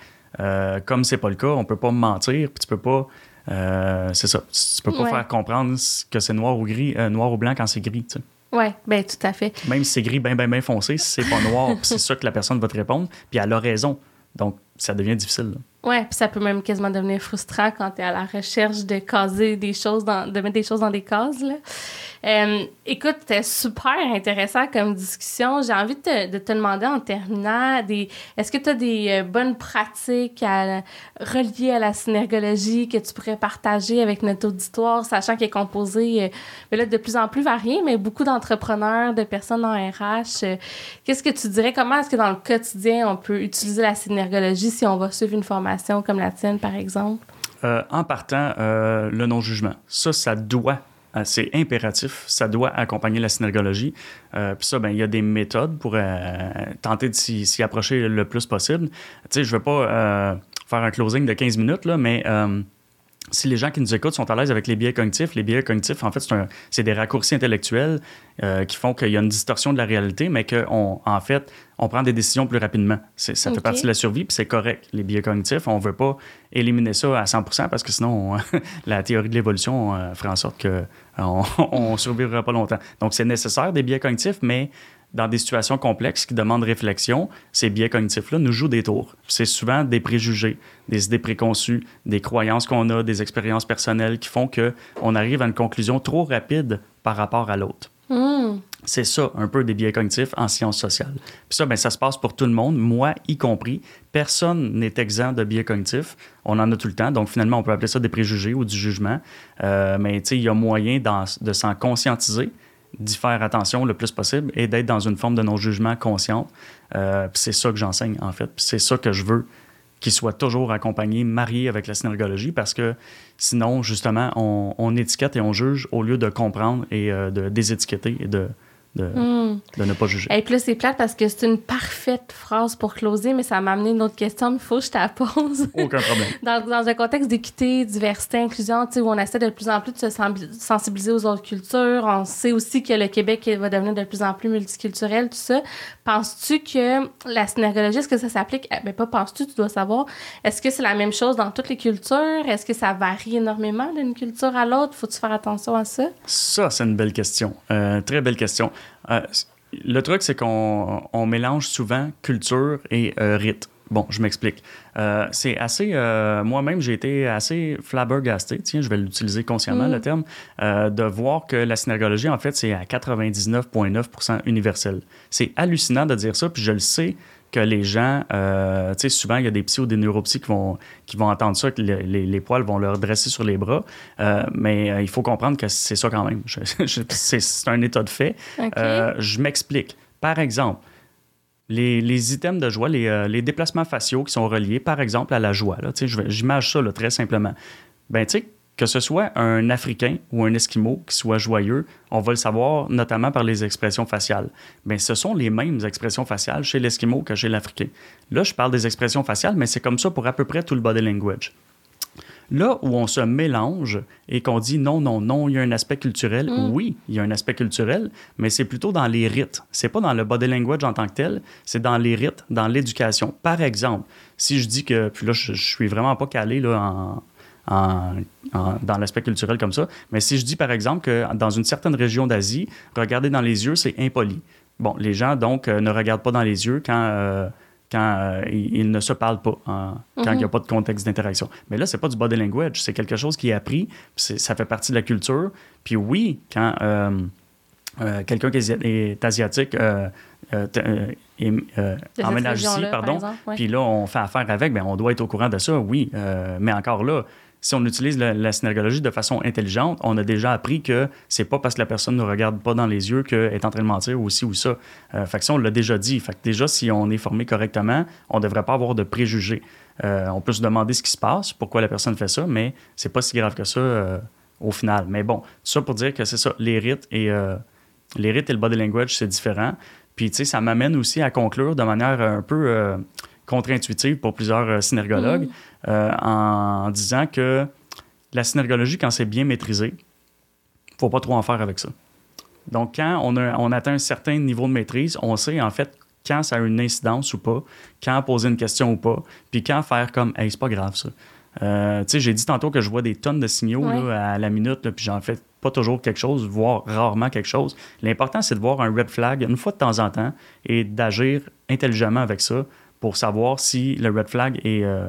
Speaker 1: comme c'est pas le cas, on peut pas me mentir, puis tu peux pas euh, c'est ça. Tu peux pas faire comprendre que c'est noir ou gris, euh, noir ou blanc quand c'est gris. Tu sais.
Speaker 2: Oui, bien, tout à fait.
Speaker 1: Même si c'est gris, bien, bien, bien foncé, si c'est pas noir, c'est ça que la personne va te répondre, puis elle a raison. Donc, ça devient difficile.
Speaker 2: Oui, puis ça peut même quasiment devenir frustrant quand tu es à la recherche de caser des choses, dans, de mettre des choses dans des cases. Là. Euh, écoute, c'était super intéressant comme discussion. J'ai envie de te, demander en terminant, des, est-ce que tu as des euh, bonnes pratiques à, reliées à la synergologie que tu pourrais partager avec notre auditoire, sachant qu'il est composé euh, là, de plus en plus varié, mais beaucoup d'entrepreneurs, de personnes en RH. Qu'est-ce que tu dirais? Comment est-ce que dans le quotidien, on peut utiliser la synergologie si on va suivre une formation comme la tienne, par exemple?
Speaker 1: en partant, le non-jugement. Ça, ça doit c'est impératif, ça doit accompagner la synergologie. Euh, puis ça, ben, il y a des méthodes pour euh, tenter de s'y approcher le plus possible. Tu sais, je ne veux pas faire un closing de 15 minutes, là, mais si les gens qui nous écoutent sont à l'aise avec les biais cognitifs, les biais cognitifs, en fait, c'est des raccourcis intellectuels euh, qui font qu'il y a une distorsion de la réalité, mais qu'en en fait, on prend des décisions plus rapidement. Ça fait partie de la survie, puis c'est correct. Les biais cognitifs, on ne veut pas éliminer ça à 100 parce que sinon, la théorie de l'évolution euh, ferait en sorte qu'on ne survivra pas longtemps. Donc, c'est nécessaire des biais cognitifs, mais dans des situations complexes qui demandent réflexion, ces biais cognitifs-là nous jouent des tours. C'est souvent des préjugés, des idées préconçues, des croyances qu'on a, des expériences personnelles qui font qu'on arrive à une conclusion trop rapide par rapport à l'autre. Hmm. C'est ça, un peu des biais cognitifs en sciences sociales. Puis ça, ben, ça se passe pour tout le monde, moi y compris. Personne n'est exempt de biais cognitifs. On en a tout le temps. Donc, finalement, on peut appeler ça des préjugés ou du jugement. Euh, mais, tu sais, il y a moyen de s'en conscientiser d'y faire attention le plus possible et d'être dans une forme de non-jugement consciente. Euh, c'est ça que j'enseigne, en fait. c'est ça que je veux qu'il soit toujours accompagné, marié avec la synergologie, parce que sinon, justement, on, étiquette et on juge au lieu de comprendre et euh, de désétiqueter et de, Hmm. de, ne pas juger.
Speaker 2: Et puis c'est plate parce que c'est une parfaite phrase pour closer, mais ça m'a amené une autre question, mais il faut que je te pose.
Speaker 1: Aucun problème.
Speaker 2: dans, dans, un contexte d'équité, diversité, inclusion, où on essaie de plus en plus de se sensibiliser aux autres cultures, on sait aussi que le Québec va devenir de plus en plus multiculturel, tout ça. Penses-tu que la synergologie, est-ce que ça s'applique? Mais eh ben, pas penses-tu, tu dois savoir. Est-ce que c'est la même chose dans toutes les cultures? Est-ce que ça varie énormément d'une culture à l'autre? Faut-tu faire attention à ça?
Speaker 1: Ça, c'est une belle question. Euh, très belle question. Euh, le truc, c'est qu'on mélange souvent culture et euh, rite. Bon, je m'explique. Euh, c'est assez. Moi-même, j'ai été assez flabbergasté, tiens, je vais l'utiliser consciemment, mm. le terme, de voir que la synergologie, en fait, c'est à 99,9% universel. C'est hallucinant de dire ça, puis je le sais que les gens, euh, tu sais, souvent, il y a des psy ou des neuropsy qui vont, qui vont entendre ça, que les, les, poils vont leur dresser sur les bras. Euh, mais euh, il faut comprendre que c'est ça quand même. c'est un état de fait. je m'explique. Par exemple, les, les, items de joie, les, les, déplacements faciaux qui sont reliés, par exemple, à la joie. J'image ça là, très simplement. Ben, tu sais, que ce soit un Africain ou un Esquimau qui soit joyeux, on va le savoir notamment par les expressions faciales. Mais ce sont les mêmes expressions faciales chez l'Esquimau que chez l'Africain. Là, je parle des expressions faciales, mais c'est comme ça pour à peu près tout le body language. Là où on se mélange et qu'on dit non, non, non, il y a un aspect culturel, mm. oui, il y a un aspect culturel, mais c'est plutôt dans les rites. C'est pas dans le body language en tant que tel, c'est dans les rites, dans l'éducation. Par exemple, si je dis que, puis là, je, je suis vraiment pas calé là, en, dans l'aspect culturel comme ça. Mais si je dis par exemple que dans une certaine région d'Asie, regarder dans les yeux, c'est impoli. Bon, les gens donc euh, ne regardent pas dans les yeux quand, euh, quand euh, ils, ne se parlent pas, quand il n'y a mhm. pas de contexte d'interaction. Mais là, c'est pas du body language, c'est quelque chose qui est appris, ça fait partie de la culture. Puis oui, quand quelqu'un qui est asiatique emménage ici, pardon, puis là, on fait affaire avec, bien, on doit être au courant de ça, oui. mais encore là, si on utilise la, synergologie de façon intelligente, on a déjà appris que c'est pas parce que la personne ne regarde pas dans les yeux qu'elle est en train de mentir aussi ou ça. Euh, fait que ça, on l'a déjà dit. Fait que déjà, si on est formé correctement, on ne devrait pas avoir de préjugés. Euh, on peut se demander ce qui se passe, pourquoi la personne fait ça, mais c'est pas si grave que ça euh, au final. Mais bon, ça pour dire que c'est ça, les rites et euh, les rites et le body language, c'est différent. Puis, tu sais, ça m'amène aussi à conclure de manière un peu contre-intuitive pour plusieurs synergologues mm. Euh, en disant que la synergologie, quand c'est bien maîtrisé, faut pas trop en faire avec ça. Donc, quand on, a, on atteint un certain niveau de maîtrise, on sait en fait quand ça a une incidence ou pas, quand poser une question ou pas, puis quand faire comme Hey, c'est pas grave ça. Euh, tu sais, j'ai dit tantôt que je vois des tonnes de signaux à la minute, puis j'en fais pas toujours quelque chose, voire rarement quelque chose. L'important, c'est de voir un red flag une fois de temps en temps et d'agir intelligemment avec ça pour savoir si le red flag est euh,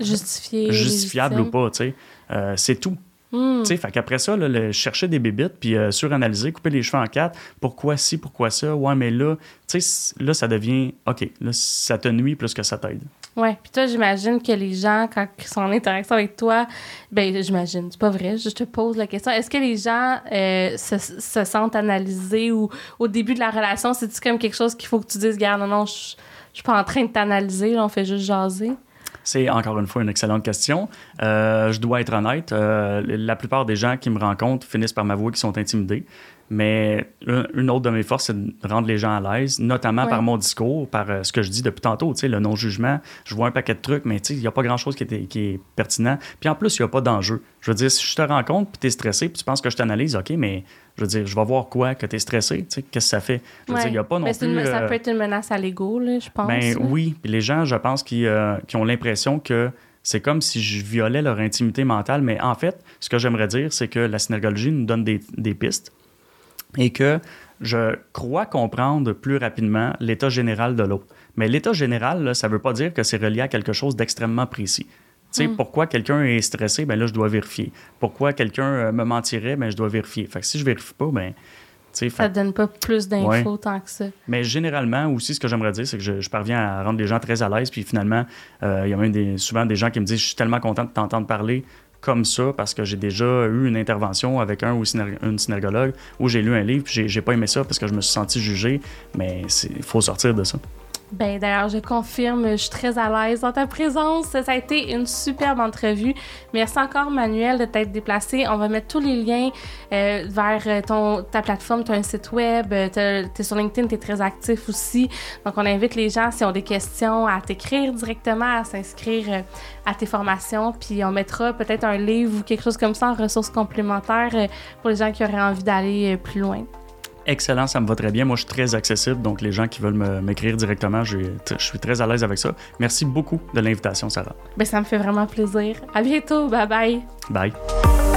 Speaker 1: justifiable ou pas. Euh, c'est tout. Hmm. Fait qu'après ça, le, chercher des bébites, puis euh, suranalyser, couper les cheveux en quatre, pourquoi ci, pourquoi ça, ouais, mais là, là, ça devient, OK, là, ça te nuit plus que ça t'aide.
Speaker 2: Oui, puis toi, j'imagine que les gens, quand ils sont en interaction avec toi, ben j'imagine, c'est pas vrai, je te pose la question, est-ce que les gens se, sentent analysés ou au début de la relation, c'est-tu comme quelque chose qu'il faut que tu dises, regarde, non, non, je je suis pas en train de t'analyser, on fait juste jaser.
Speaker 1: C'est encore une fois une excellente question. Euh, je dois être honnête, euh, la plupart des gens qui me rencontrent finissent par m'avouer qu'ils sont intimidés. Mais une autre de mes forces, c'est de rendre les gens à l'aise, notamment par mon discours, par euh, ce que je dis depuis tantôt, le non-jugement. Je vois un paquet de trucs, mais il n'y a pas grand-chose qui, qui, est pertinent. Puis en plus, il n'y a pas d'enjeu. Je veux dire, si je te rencontre, puis tu es stressé, puis tu penses que je t'analyse, OK, mais je veux dire, je vais voir quoi que tu es stressé, qu'est-ce que ça fait? Je veux dire, il a pas non
Speaker 2: plus...
Speaker 1: Une,
Speaker 2: ça peut être une menace à l'ego, je pense.
Speaker 1: Ben oui, puis les gens, je pense, qui, euh, qui ont l'impression que c'est comme si je violais leur intimité mentale, mais en fait, ce que j'aimerais dire, c'est que la synergologie nous donne des, des pistes et que je crois comprendre plus rapidement l'état général de l'autre. Mais l'état général, ça ne veut pas dire que c'est relié à quelque chose d'extrêmement précis. Tu sais, hmm. pourquoi quelqu'un est stressé, ben là, je dois vérifier. Pourquoi quelqu'un euh, me mentirait, ben je dois vérifier. Fait que si je vérifie pas, ben...
Speaker 2: Ça ne donne pas plus d'infos tant que ça.
Speaker 1: Mais généralement, aussi, ce que j'aimerais dire, c'est que je, parviens à rendre les gens très à l'aise. Puis finalement, euh, il y a même des, souvent des gens qui me disent Je suis tellement content de t'entendre parler comme ça parce que j'ai déjà eu une intervention avec un ou une synergologue où j'ai lu un livre puis j'ai pas aimé ça parce que je me suis senti jugé. Mais il faut sortir de ça.
Speaker 2: Ben d'ailleurs, je confirme, je suis très à l'aise dans ta présence. Ça a été une superbe entrevue. Merci encore, Manuel, de t'être déplacé. On va mettre tous les liens euh, vers euh, ton, ta plateforme. Un site web, euh, tu es sur LinkedIn, tu es très actif aussi. Donc, on invite les gens, si ont des questions, à t'écrire directement, à s'inscrire à tes formations. Puis, on mettra peut-être un livre ou quelque chose comme ça en ressources complémentaires pour les gens qui auraient envie d'aller plus loin.
Speaker 1: Excellent, ça me va très bien. Moi, je suis très accessible, donc les gens qui veulent m'écrire directement, je, suis très à l'aise avec ça. Merci beaucoup de l'invitation, Sarah.
Speaker 2: Ben, ça me fait vraiment plaisir. À bientôt. Bye bye.
Speaker 1: Bye.